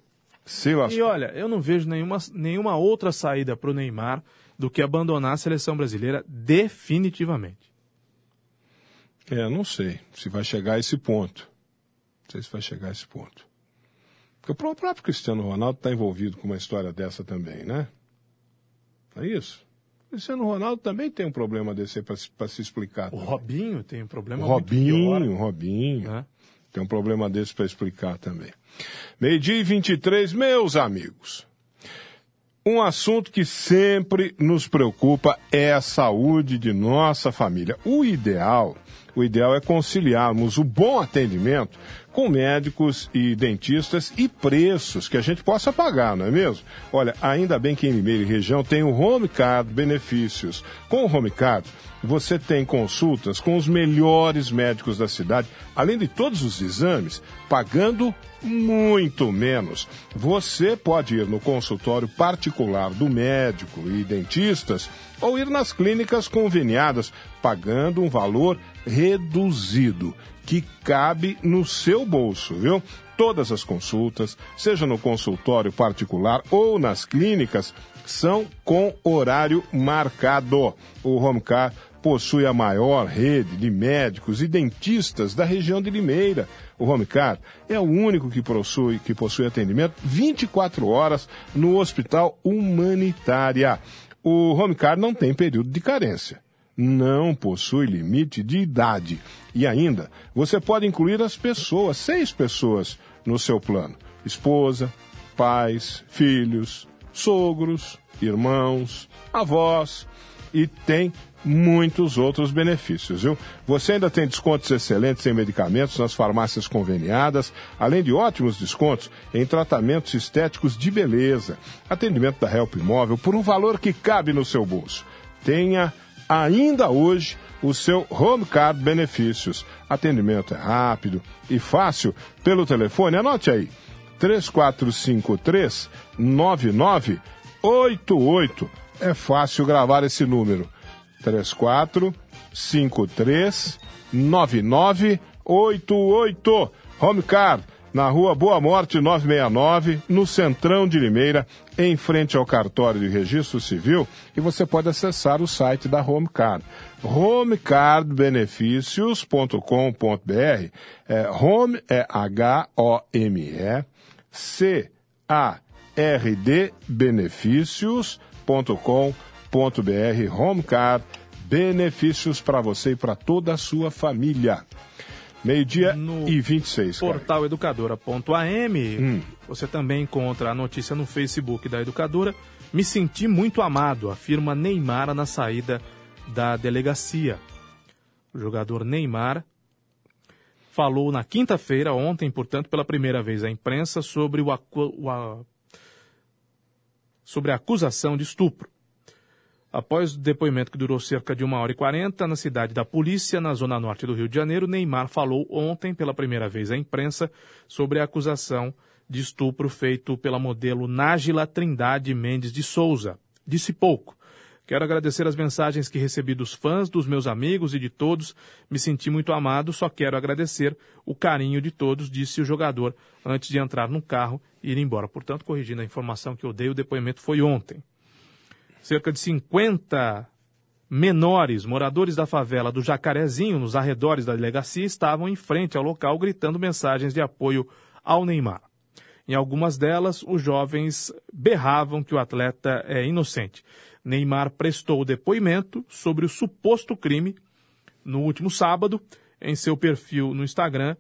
Se lascou. E olha, eu não vejo nenhuma, nenhuma outra saída para o Neymar do que abandonar a seleção brasileira definitivamente. É, não sei se vai chegar a esse ponto. Não sei se vai chegar a esse ponto. Porque o próprio Cristiano Ronaldo está envolvido com uma história dessa também, né? É isso? O Cristiano Ronaldo também tem um problema desse para se explicar. O Robinho tem um problema o Robinho. Robinho. Né? Tem um problema desse para explicar também. Meio-dia e 23, meus amigos. Um assunto que sempre nos preocupa é a saúde de nossa família. O ideal, o ideal é conciliarmos o bom atendimento com médicos e dentistas e preços que a gente possa pagar, não é mesmo? Olha, ainda bem que em Limeira e região tem o Home Card Benefícios. Com o Home Card, você tem consultas com os melhores médicos da cidade, além de todos os exames, pagando muito menos. Você pode ir no consultório particular do médico e dentistas ou ir nas clínicas conveniadas, pagando um valor reduzido que cabe no seu bolso, viu? Todas as consultas, seja no consultório particular ou nas clínicas, são com horário marcado. O Homecar possui a maior rede de médicos e dentistas da região de Limeira. O Homecar é o único que possui, que possui atendimento 24 horas no Hospital Humanitária. O Homecar não tem período de carência não possui limite de idade. E ainda, você pode incluir as pessoas, seis pessoas, no seu plano: esposa, pais, filhos, sogros, irmãos, avós e tem muitos outros benefícios, viu? Você ainda tem descontos excelentes em medicamentos nas farmácias conveniadas, além de ótimos descontos em tratamentos estéticos de beleza, atendimento da Help Imóvel por um valor que cabe no seu bolso. Tenha ainda hoje o seu Home Card Benefícios. Atendimento é rápido e fácil pelo telefone. Anote aí: 3453 9988. É fácil gravar esse número. 3453 9988. Home Card na rua Boa Morte 969, no Centrão de Limeira, em frente ao cartório de registro civil, e você pode acessar o site da Homecard. homecardbenefícios.com.br. É, home é H-O-M-E, C-A-R-D benefícios.com.br. Homecard, benefícios para você e para toda a sua família. Meio-dia e 26. Portal educadora.am. Hum. Você também encontra a notícia no Facebook da Educadora. Me senti muito amado, afirma Neymar na saída da delegacia. O jogador Neymar falou na quinta-feira, ontem, portanto, pela primeira vez à imprensa, sobre, o, o a, sobre a acusação de estupro. Após o depoimento que durou cerca de uma hora e quarenta na cidade da polícia, na zona norte do Rio de Janeiro, Neymar falou ontem pela primeira vez à imprensa sobre a acusação de estupro feito pela modelo Nájila Trindade Mendes de Souza. Disse pouco. Quero agradecer as mensagens que recebi dos fãs, dos meus amigos e de todos. Me senti muito amado, só quero agradecer o carinho de todos, disse o jogador antes de entrar no carro e ir embora. Portanto, corrigindo a informação que eu dei, o depoimento foi ontem. Cerca de 50 menores, moradores da favela do Jacarezinho, nos arredores da delegacia, estavam em frente ao local gritando mensagens de apoio ao Neymar. Em algumas delas, os jovens berravam que o atleta é inocente. Neymar prestou depoimento sobre o suposto crime no último sábado. Em seu perfil no Instagram,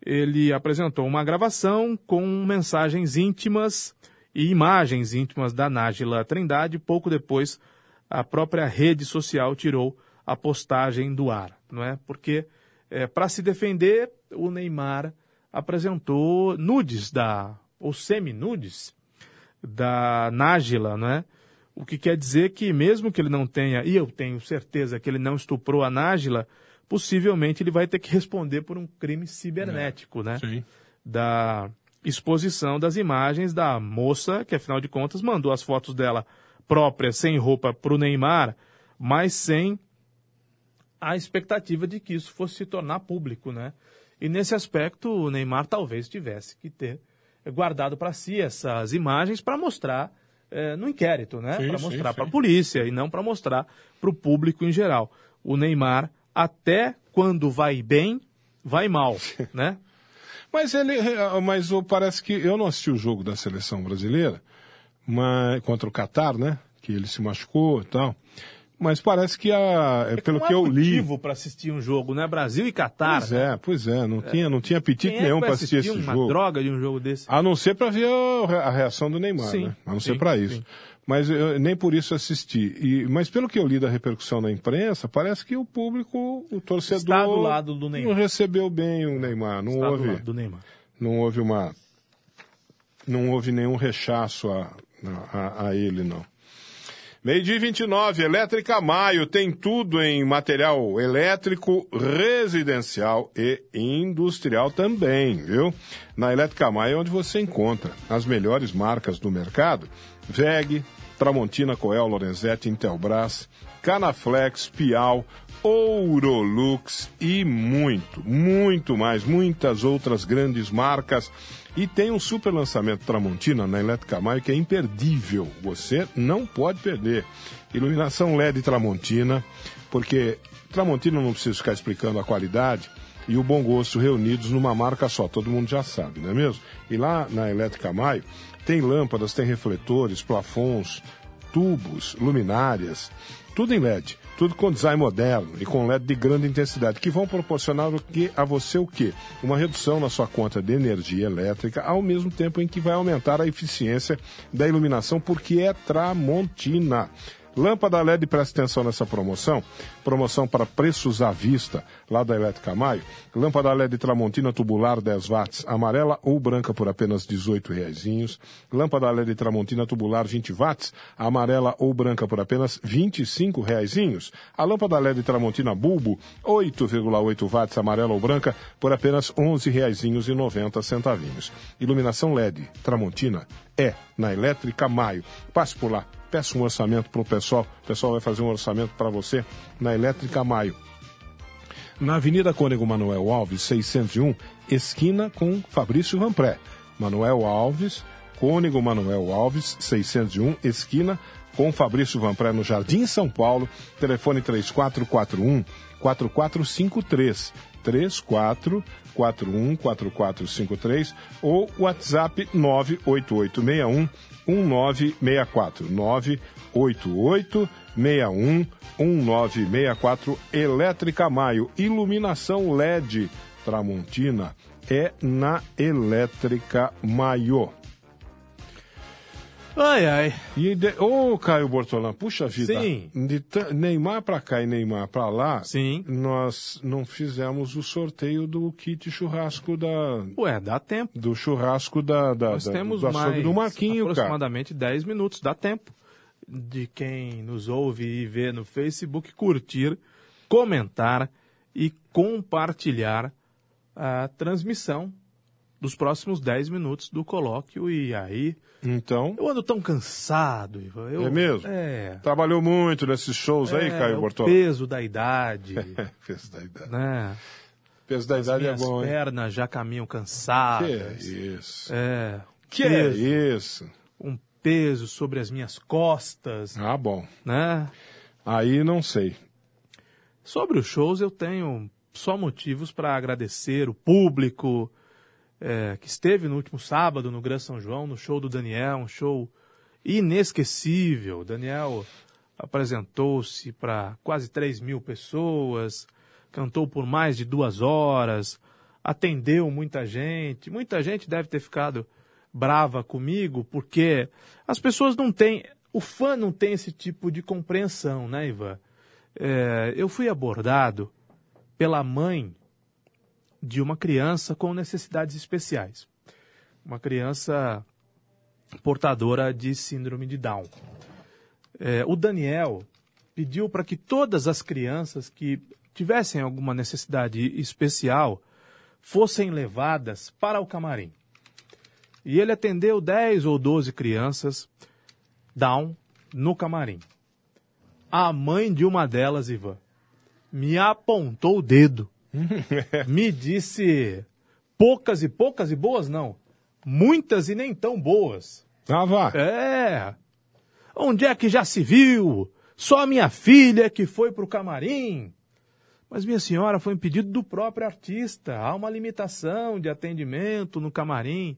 ele apresentou uma gravação com mensagens íntimas e imagens íntimas da Nájila Trindade. Pouco depois, a própria rede social tirou a postagem do ar, não é? Porque é, para se defender, o Neymar apresentou nudes da ou semi-nudes da Nájila, não é? O que quer dizer que mesmo que ele não tenha, e eu tenho certeza que ele não estuprou a Nájila, possivelmente ele vai ter que responder por um crime cibernético, é, né? Sim. Da exposição das imagens da moça, que afinal de contas mandou as fotos dela própria sem roupa para o Neymar, mas sem a expectativa de que isso fosse se tornar público, né? E nesse aspecto, o Neymar talvez tivesse que ter guardado para si essas imagens para mostrar é, no inquérito, né? Para mostrar para a polícia e não para mostrar para o público em geral. O Neymar, até quando vai bem, vai mal, né? Mas ele, mas o- parece que eu não assisti o jogo da seleção brasileira, mas contra o Catar, né? Que ele se machucou e tal. Mas parece que a, é, pelo Não que é eu li, motivo para assistir um jogo, né? Brasil e Catar. pois é, pois é, não tinha, não tinha apetite é nenhum para assistir esse uma jogo. droga de um jogo desse? A não ser para ver a reação do Neymar, Sim, né? A não ser sim, para isso. sim. Mas eu, nem por isso assisti. E, mas pelo que eu li da repercussão na imprensa, parece que o público, o torcedor, Está do lado do Neymar. não recebeu bem o Neymar. Não Está do houve, lado do Neymar. não houve uma, não houve nenhum rechaço a, a, a ele, não. Meio dia e 29, Elétrica Maio tem tudo em material elétrico, residencial e industrial também, viu? Na Elétrica Maio é onde você encontra as melhores marcas do mercado, VEG, Tramontina, Coel, Lorenzetti, Intelbras, Canaflex, Pial, Ourolux e muito, muito mais, muitas outras grandes marcas. E tem um super lançamento Tramontina na Elétrica Maio que é imperdível. Você não pode perder. Iluminação LED Tramontina, porque Tramontina não precisa ficar explicando a qualidade e o bom gosto reunidos numa marca só. Todo mundo já sabe, não é mesmo? E lá na Elétrica Maio tem lâmpadas, tem refletores, plafons, tubos, luminárias, tudo em LED, tudo com design moderno e com LED de grande intensidade, que vão proporcionar o que, a você o quê? Uma redução na sua conta de energia elétrica, ao mesmo tempo em que vai aumentar a eficiência da iluminação, porque é Tramontina. Lâmpada LED, presta atenção nessa promoção. Promoção para preços à vista, lá da Elétrica Maio. Lâmpada LED Tramontina tubular 10 watts, amarela ou branca por apenas R$ 18 reaisinhos. Lâmpada LED Tramontina tubular 20 watts, amarela ou branca por apenas R$ 25 reaisinhos. A lâmpada LED Tramontina bulbo 8,8 watts, amarela ou branca por apenas R$ 11 reaisinhos e 90 centavinhos. Iluminação LED Tramontina é na Elétrica Maio. Passe por lá peça um orçamento para o pessoal. O pessoal vai fazer um orçamento para você na Elétrica Maio. Na Avenida Cônego Manuel Alves, 601, esquina com Fabrício Rampré. Manuel Alves, Cônego Manuel Alves, 601, esquina com Fabrício Vanpré no Jardim São Paulo. Telefone 3441 4453 3441 4453 ou WhatsApp 98861 1964 988 61 1964 Elétrica Maio Iluminação LED Tramontina é na Elétrica Maio. Ai, ai. E de... Ô, Caio Bortolã, puxa vida. Sim. De t- Neymar pra cá e Neymar pra lá, Sim. nós não fizemos o sorteio do kit churrasco da. Ué, dá tempo. Do churrasco da, da, Nós da- temos do mais do Marquinho, cara. aproximadamente 10 minutos. Dá tempo de quem nos ouve e vê no Facebook curtir, comentar e compartilhar a transmissão dos próximos 10 minutos do colóquio. E aí, Então, eu ando tão cansado, Ivan. Eu- É mesmo? É. trabalhou muito nesses shows aí, É, Caio o Bortolã. peso da idade, Peso da idade. né? Peso da idade é bom, hein? pernas já caminham Que cansadas. é isso? É. Que é peso, isso? Um peso sobre as minhas costas, Ah, bom. né? Aí não sei. Sobre os shows, eu tenho só motivos para agradecer o público é, que esteve no último sábado no Gran São João, no show do Daniel, um show inesquecível. O Daniel apresentou-se para quase 3 mil pessoas, cantou por mais de duas horas, atendeu muita gente. Muita gente deve ter ficado brava comigo, porque as pessoas não têm. O fã não tem esse tipo de compreensão, né, Ivan? É, eu fui abordado pela mãe de uma criança com necessidades especiais. Uma criança portadora de síndrome de Down. É, o Daniel pediu para que todas as crianças que tivessem alguma necessidade especial fossem levadas para o camarim. E ele atendeu 10 ou 12 crianças Down no camarim. A mãe de uma delas, Ivan, me apontou o dedo. me disse poucas e poucas e boas não. Muitas e nem tão boas. Ah, vá. É. Onde é que já se viu? Só minha filha que foi pro camarim. Mas, minha senhora, foi um pedido do próprio artista. Há uma limitação de atendimento no camarim.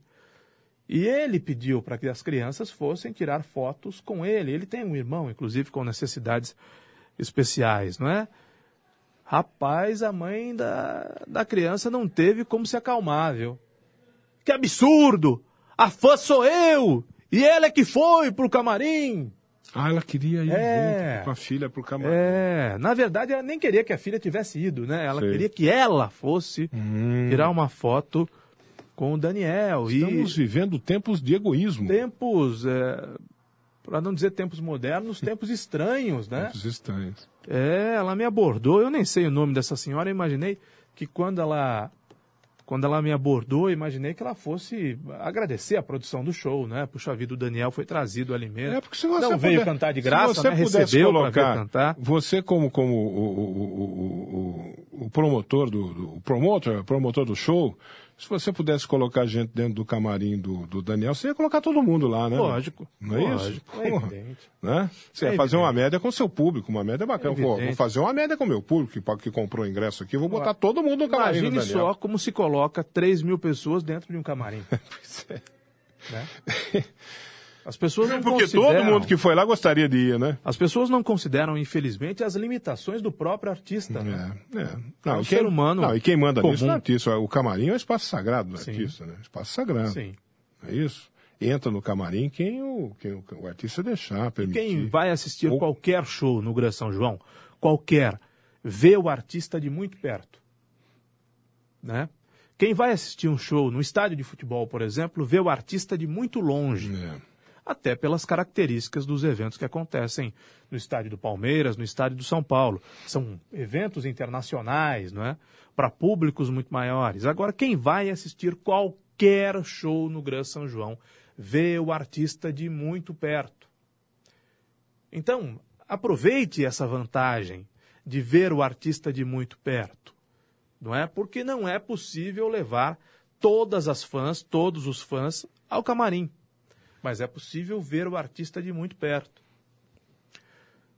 E ele pediu para que as crianças fossem tirar fotos com ele. Ele tem um irmão, inclusive, com necessidades especiais, não é? Rapaz, a mãe da, da criança não teve como se acalmar, viu? Que absurdo! A fã sou eu! E ela é que foi pro camarim! Ah, ela queria ir É. junto com a filha pro camarim. É, na verdade ela nem queria que a filha tivesse ido, né? Ela Sei. queria que ela fosse Hum. tirar uma foto com o Daniel. Estamos E vivendo tempos de egoísmo. tempos, é, para não dizer tempos modernos, tempos estranhos, né? Tempos estranhos. É, ela me abordou, eu nem sei o nome dessa senhora, imaginei que quando ela quando ela me abordou, eu imaginei que ela fosse agradecer a produção do show, né? Puxa vida, o Daniel foi trazido o alimento. É, porque se você não veio puder- cantar de se graça, você né? Recebeu colocar, cantar. Você como, como o, o, o, o, promotor do, do promotor, promotor do show, se você pudesse colocar gente dentro do camarim do, do Daniel, você ia colocar todo mundo lá, né? Lógico. Não é isso? lógico, É Porra. evidente. Né? Você É ia fazer uma evidente. média com o seu público, uma média bacana. É vou evidente. fazer uma média com o meu público que, que comprou o ingresso aqui, vou botar todo mundo no camarim Imagine do Daniel. só como se coloca 3 mil pessoas dentro de um camarim. Pois é. né? As pessoas não Porque consideram... todo mundo que foi lá gostaria de ir, né? As pessoas não consideram, infelizmente, as limitações do próprio artista. né? É, é. É Não, um quem, ser humano Não, e quem manda nisso comum. é o artista. O camarim é o espaço sagrado do Sim. artista, né? Espaço sagrado. Sim. É isso? Entra no camarim quem o, quem o, o artista deixar, permitir. Quem vai assistir Ou- qualquer show no Gran São João, qualquer, vê o artista de muito perto. Né? Quem vai assistir um show no estádio de futebol, por exemplo, vê o artista de muito longe. É. até pelas características dos eventos que acontecem no estádio do Palmeiras, no estádio do São Paulo. São eventos internacionais, não é? Para públicos muito maiores. Agora, quem vai assistir qualquer show no Gran São João vê o artista de muito perto. Então, aproveite essa vantagem de ver o artista de muito perto, não é? Porque não é possível levar todas as fãs, todos os fãs ao camarim mas é possível ver o artista de muito perto.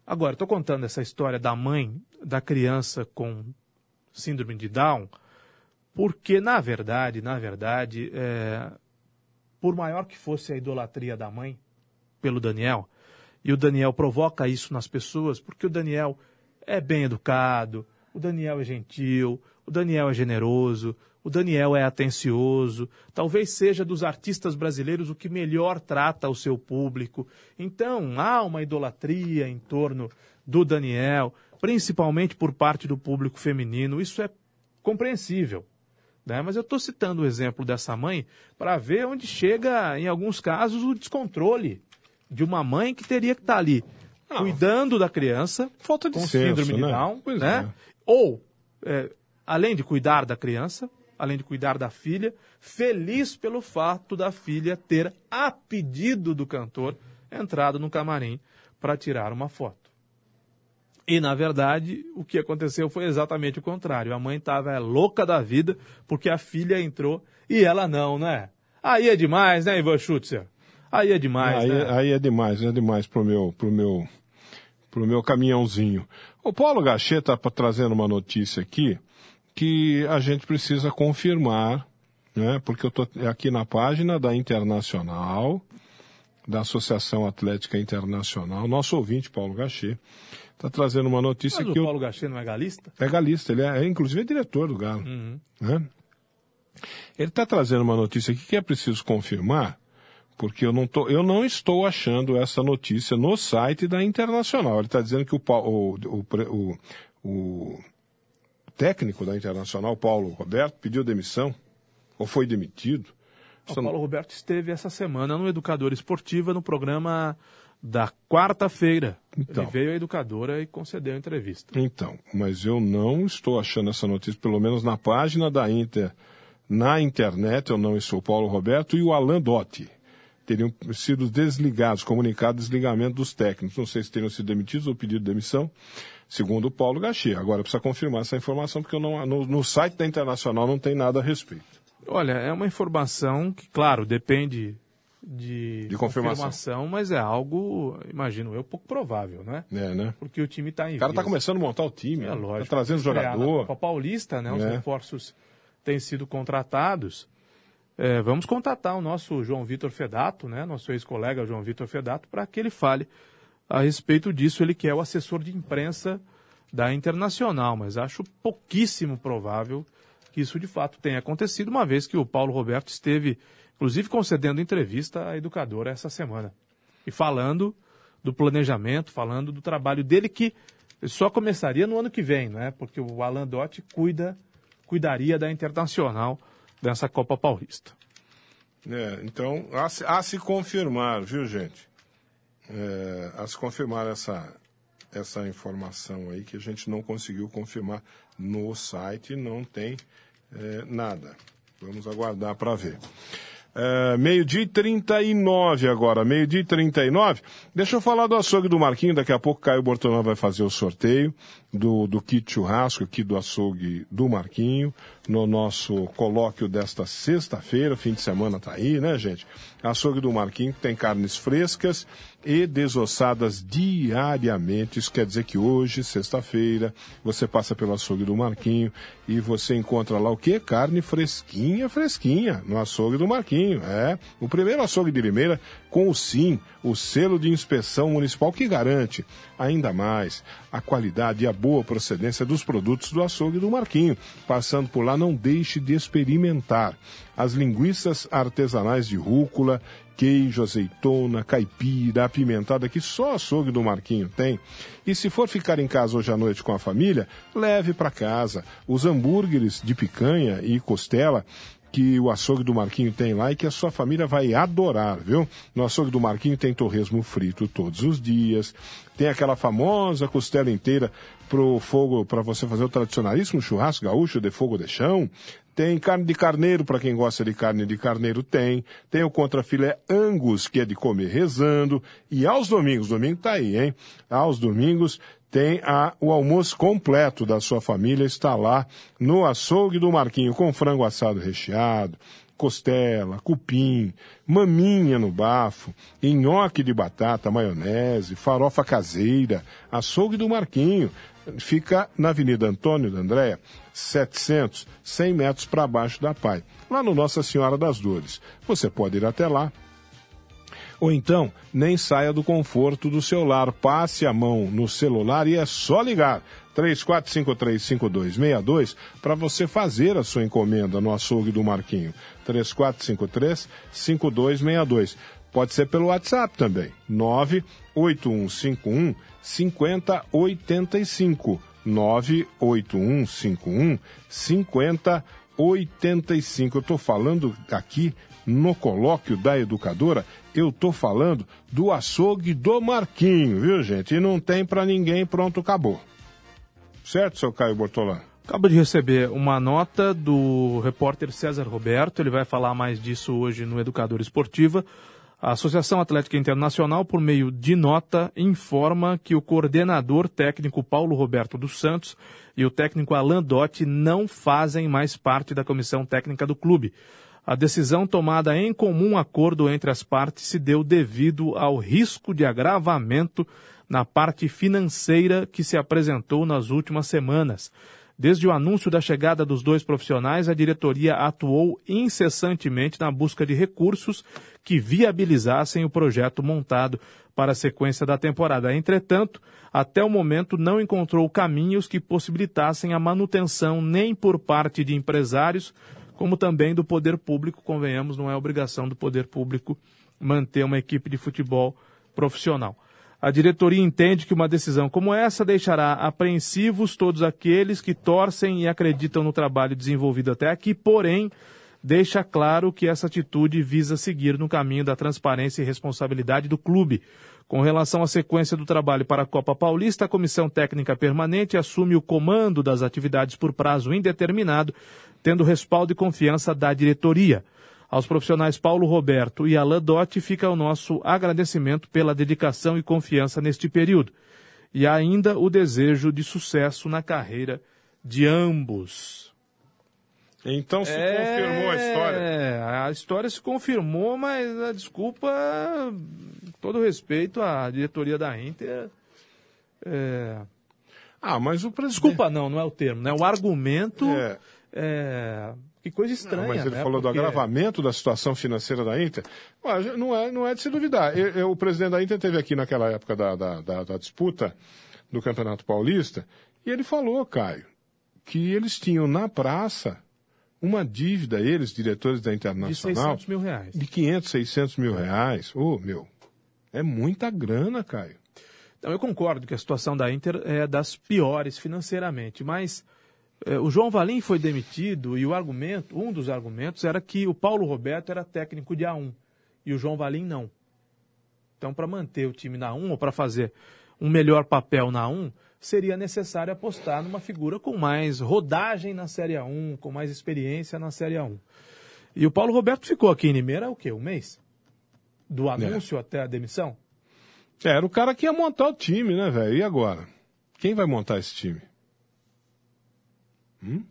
Agora, estou contando essa história da mãe da criança com síndrome de Down, porque, na verdade, na verdade, é, por maior que fosse a idolatria da mãe pelo Daniel, e o Daniel provoca isso nas pessoas, porque o Daniel é bem educado, o Daniel é gentil, o Daniel é generoso, o Daniel é atencioso, talvez seja dos artistas brasileiros o que melhor trata o seu público. Então, há uma idolatria em torno do Daniel, principalmente por parte do público feminino. Isso é compreensível. Né? Mas eu estou citando o exemplo dessa mãe para ver onde chega, em alguns casos, o descontrole de uma mãe que teria que estar ali cuidando da criança Falta de com senso, síndrome de né? Down, Pois né? é. Ou, é, além de cuidar da criança, além de cuidar da filha, feliz pelo fato da filha ter, a pedido do cantor, entrado no camarim para tirar uma foto. E, na verdade, o que aconteceu foi exatamente o contrário. A mãe estava louca da vida porque a filha entrou e ela não, né? Aí é demais, né, Ivan Schutzer? Aí é demais, aí, né? aí é demais, é demais pro meu, pro meu, pro meu caminhãozinho. O Paulo Gachê está trazendo uma notícia aqui que a gente precisa confirmar, né? Porque eu estou aqui na página da Internacional, da Associação Atlética Internacional, nosso ouvinte Paulo Gachê está trazendo uma notícia Mas o que eu- Paulo Gachê não é galista? é galista, ele é, é, inclusive é diretor do Galo. Uhum. né? Ele está trazendo uma notícia aqui que é preciso confirmar, porque eu não, tô, eu não estou achando essa notícia no site da Internacional. Ele está dizendo que o, o, o, o, o técnico da Internacional, Paulo Roberto, pediu demissão, ou foi demitido. O Paulo Roberto esteve essa semana no Educadora Esportiva, no programa da quarta-feira. Então. Ele veio à Educadora e concedeu a entrevista. Então, mas eu não estou achando essa notícia, pelo menos na página da Inter, na internet, eu não estou. Paulo Roberto e o Alan Dotti teriam sido desligados, comunicado desligamento dos técnicos. Não sei se teriam sido demitidos ou pedido demissão, segundo o Paulo Gachê. Agora precisa confirmar essa informação, porque não, no, no site da Internacional não tem nada a respeito. Olha, é uma informação que, claro, depende de, De confirmação. mas é algo, imagino eu, pouco provável, né? É, né? Porque o time está em O cara tá vias. começando a montar o time. É né? lógico. Tá trazendo Na jogador. Copa Paulista, né? Os É. reforços têm sido contratados. É, vamos contatar o nosso João Vitor Fedato, né? Nosso ex-colega João Vitor Fedato, para que ele fale a respeito disso. Ele que é o assessor de imprensa da Internacional, mas acho pouquíssimo provável que isso de fato tenha acontecido, uma vez que o Paulo Roberto esteve, inclusive, concedendo entrevista à educadora essa semana. E falando do planejamento, falando do trabalho dele que só começaria no ano que vem, né? Porque o Alan Dotti cuida, cuidaria da Internacional dessa Copa Paulista. É, então, a se confirmar, viu, gente? É, a se confirmar essa, essa informação aí que a gente não conseguiu confirmar no site, não tem é, nada. Vamos aguardar para ver. É, meio-dia e 39 agora, meio-dia e 39. Deixa eu falar do açougue do Marquinho, daqui a pouco Caio Bortolão vai fazer o sorteio do, do kit churrasco aqui do açougue do Marquinho, no nosso colóquio desta sexta-feira, fim de semana tá aí, né, gente? Açougue do Marquinho tem carnes frescas e desossadas diariamente. Isso quer dizer que hoje, sexta-feira, você passa pelo açougue do Marquinho e você encontra lá o quê? Carne fresquinha, fresquinha, no açougue do Marquinho. É, o primeiro açougue de Limeira com o SIM, o selo de inspeção municipal que garante ainda mais a qualidade e a boa procedência dos produtos do açougue do Marquinho. Passando por lá, não deixe de experimentar as linguiças artesanais de rúcula, queijo, azeitona, caipira, apimentada, que só açougue do Marquinho tem. E se for ficar em casa hoje à noite com a família, leve para casa os hambúrgueres de picanha e costela que o açougue do Marquinho tem lá e que a sua família vai adorar, viu? No açougue do Marquinho tem torresmo frito todos os dias, tem aquela famosa costela inteira pro fogo, para você fazer o tradicionalíssimo churrasco gaúcho de fogo de chão, tem carne de carneiro, para quem gosta de carne de carneiro, tem. Tem o contrafilé Angus, que é de comer rezando. E aos domingos, domingo tá aí, hein? Aos domingos tem a, o almoço completo da sua família, está lá no açougue do Marquinho, com frango assado recheado, costela, cupim, maminha no bafo, nhoque de batata, maionese, farofa caseira, açougue do Marquinho. Fica na Avenida Antônio da Andréia, 700, 100 metros para baixo da PAI, lá no Nossa Senhora das Dores. Você pode ir até lá, ou então, nem saia do conforto do seu lar. Passe a mão no celular e é só ligar. 34535262 para você fazer a sua encomenda no açougue do Marquinho. 34535262. Pode ser pelo WhatsApp também. 98151 5085. 98151 5085. Eu estou falando aqui no colóquio da educadora, eu tô falando do açougue do Marquinho, viu, gente? E não tem para ninguém, pronto, acabou. Certo, seu Caio Bortolã? Acabo de receber uma nota do repórter César Roberto, ele vai falar mais disso hoje no Educador Esportiva. A Associação Atlética Internacional, por meio de nota, informa que o coordenador técnico Paulo Roberto dos Santos e o técnico Alain Dotti não fazem mais parte da comissão técnica do clube. A decisão tomada em comum acordo entre as partes se deu devido ao risco de agravamento na parte financeira que se apresentou nas últimas semanas. Desde o anúncio da chegada dos dois profissionais, a diretoria atuou incessantemente na busca de recursos que viabilizassem o projeto montado para a sequência da temporada. Entretanto, até o momento não encontrou caminhos que possibilitassem a manutenção nem por parte de empresários, como também do poder público. Convenhamos, não é obrigação do poder público manter uma equipe de futebol profissional. A diretoria entende que uma decisão como essa deixará apreensivos todos aqueles que torcem e acreditam no trabalho desenvolvido até aqui, porém, deixa claro que essa atitude visa seguir no caminho da transparência e responsabilidade do clube. Com relação à sequência do trabalho para a Copa Paulista, a Comissão Técnica Permanente assume o comando das atividades por prazo indeterminado, tendo respaldo e confiança da diretoria. Aos profissionais Paulo Roberto e Alain Dotti fica o nosso agradecimento pela dedicação e confiança neste período. E ainda o desejo de sucesso na carreira de ambos. Então se É, confirmou a história. a história se confirmou, mas a desculpa, todo respeito à diretoria da Inter. é, Ah, mas o presidente. Desculpa não, não é o termo, né? O argumento. É. é, que coisa Não, estranha. mas ele né? falou Porque- do agravamento da situação financeira da Inter. Ué, Não é, não é de se duvidar. Eu- eu- o presidente da Inter teve aqui naquela época da, da, da- da disputa do Campeonato Paulista e ele falou, Caio, que eles tinham na praça uma dívida, eles, diretores da De Internacional, 600 mil reais. de 500, 600 mil reais. Ô, meu, é muita grana, Caio. Então, eu concordo que a situação da Inter é das piores financeiramente, mas eh, o João Valim foi demitido e o argumento, um dos argumentos era que o Paulo Roberto era técnico de A1 e o João Valim não. Então, para manter o time na 1 ou para fazer um melhor papel na 1, seria necessário apostar numa figura com mais rodagem na Série A1, com mais experiência na Série A1. E o Paulo Roberto ficou aqui em Limeira o quê? Um mês? Do anúncio até a demissão? É, Era o cara que ia montar o time, né, velho? E agora? Quem vai montar esse time? Hum?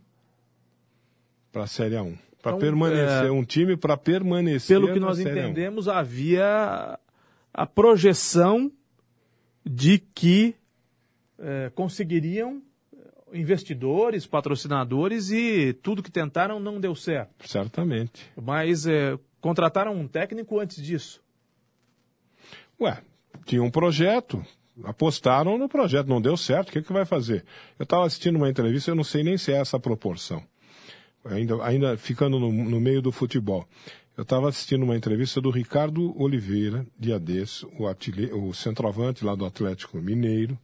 Pra Série A1. Pra Então, permanecer, é, um time para permanecer. Pelo que nós Série A1. entendemos, havia a projeção de que eh, conseguiriam investidores, patrocinadores e tudo que tentaram não deu certo. Certamente. Mas eh, contrataram um técnico antes disso. Ué, tinha um projeto, apostaram no projeto, não deu certo, o que, que vai fazer? Eu estava assistindo uma entrevista, eu não sei nem se é essa a proporção, ainda, ainda ficando no, no meio do futebol. Eu estava assistindo uma entrevista do Ricardo Oliveira, dia desse, o, artilhe- o centroavante lá do Atlético Mineiro.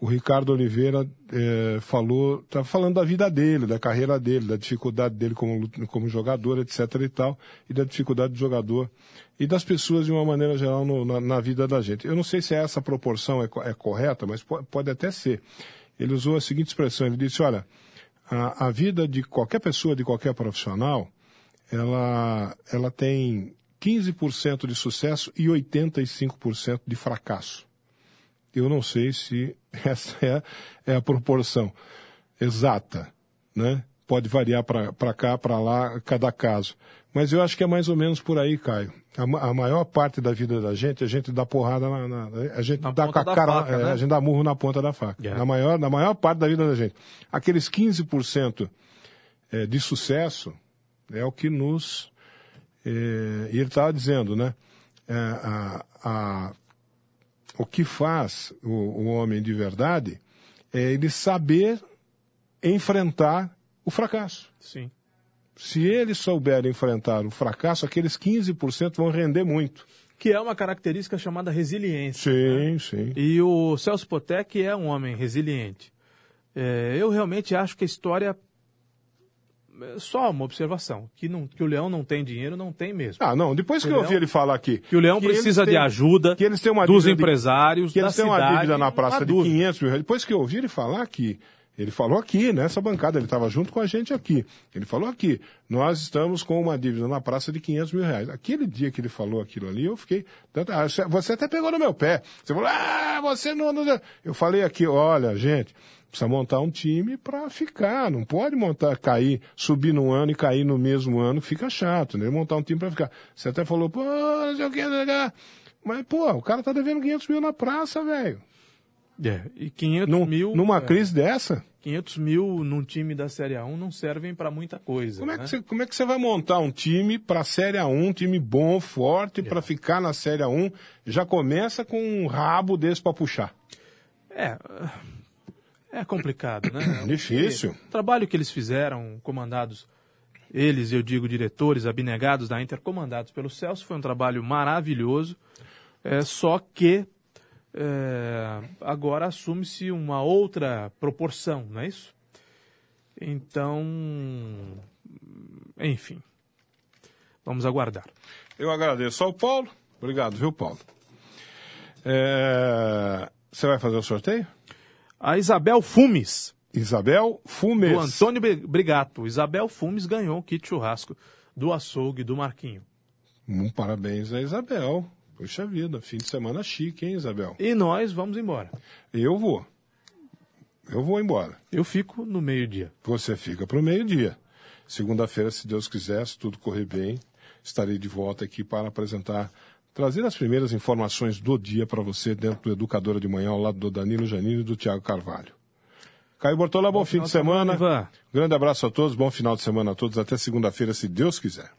O Ricardo Oliveira eh, falou, estava falando da vida dele, da carreira dele, da dificuldade dele como, como jogador, etc. e tal, e da dificuldade do jogador e das pessoas de uma maneira geral no- na, na vida da gente. Eu não sei se essa proporção é, é correta, mas po- pode até ser. Ele usou a seguinte expressão, ele disse, olha, a, a vida de qualquer pessoa, de qualquer profissional, ela, ela tem 15% de sucesso e 85% de fracasso. Eu não sei se essa é, é a proporção exata, né? Pode variar para cá, para lá, cada caso. Mas eu acho que é mais ou menos por aí, Caio. A, a maior parte da vida da gente, a gente dá porrada na, na- a gente Na dá com a cara, faca, é, né? a gente dá murro na ponta da faca. É. Na maior, na maior parte da vida da gente. Aqueles 15% é, de sucesso é o que nos é, e ele estava dizendo, né? é, a, a- o que faz o, o homem de verdade é ele saber enfrentar o fracasso. Sim. Se ele souber enfrentar o fracasso, aqueles 15% vão render muito. Que é uma característica chamada resiliência. né? Sim, sim. E o Celso Potec é um homem resiliente. É, eu realmente acho que a história. é Só uma observação: que, não, que o Leão não tem dinheiro, não tem mesmo. Ah, não, depois que eu Leão- ouvi ele falar aqui. que o Leão que precisa eles de têm- ajuda que eles têm uma dos dívida de- empresários, que eles têm uma dívida na praça de dúvida. 500 mil reais. Depois que eu ouvi ele falar que ele falou aqui, nessa bancada, ele estava junto com a gente aqui. Ele falou aqui, nós estamos com uma dívida na praça de 500 mil reais. Aquele dia que ele falou aquilo ali, eu fiquei... ah, você- até pegou no meu pé. Você falou, ah, você não... não-" Eu falei aqui, olha, gente, precisa montar um time para ficar. Não pode montar, cair, subir num ano e cair no mesmo ano, fica chato, né? Montar um time para ficar. Você até falou, pô, não sei o que, não sei o que. Mas, pô, o cara tá devendo 500 mil na praça, velho. É, e 500 Num- mil. Numa é, crise dessa? 500 mil num time da Série A1 não servem para muita coisa. Como é, né? que você, como é que você vai montar um time para a Série A1, um time bom, forte, para ficar na Série A1? Já começa com um rabo desse para puxar. É. É complicado, né? Difícil. O trabalho que eles fizeram, comandados, eles, eu digo, diretores abnegados da Inter, comandados pelo Celso, foi um trabalho maravilhoso. É, só que é, agora assume-se uma outra proporção, não é isso? Então, enfim, vamos aguardar. Eu agradeço ao Paulo. Obrigado, viu, Paulo? É, Você vai fazer o sorteio? A Isabel Fumes, Isabel Fumes. do Antônio Bri- Brigato. Isabel Fumes ganhou o kit churrasco do açougue do Marquinho. Um parabéns a Isabel. Puxa vida, fim de semana chique, hein, Isabel? E nós vamos embora. Eu vou. Eu vou embora. Eu fico no meio-dia. Você fica para o meio-dia. Segunda-feira, se Deus quiser, se tudo correr bem, estarei de volta aqui para apresentar, trazer as primeiras informações do dia para você dentro do Educadora de Manhã, ao lado do Danilo Janino e do Tiago Carvalho. Caio Bortola, bom, bom fim de semana. semana Grande abraço a todos, bom final de semana a todos. Até segunda-feira, se Deus quiser.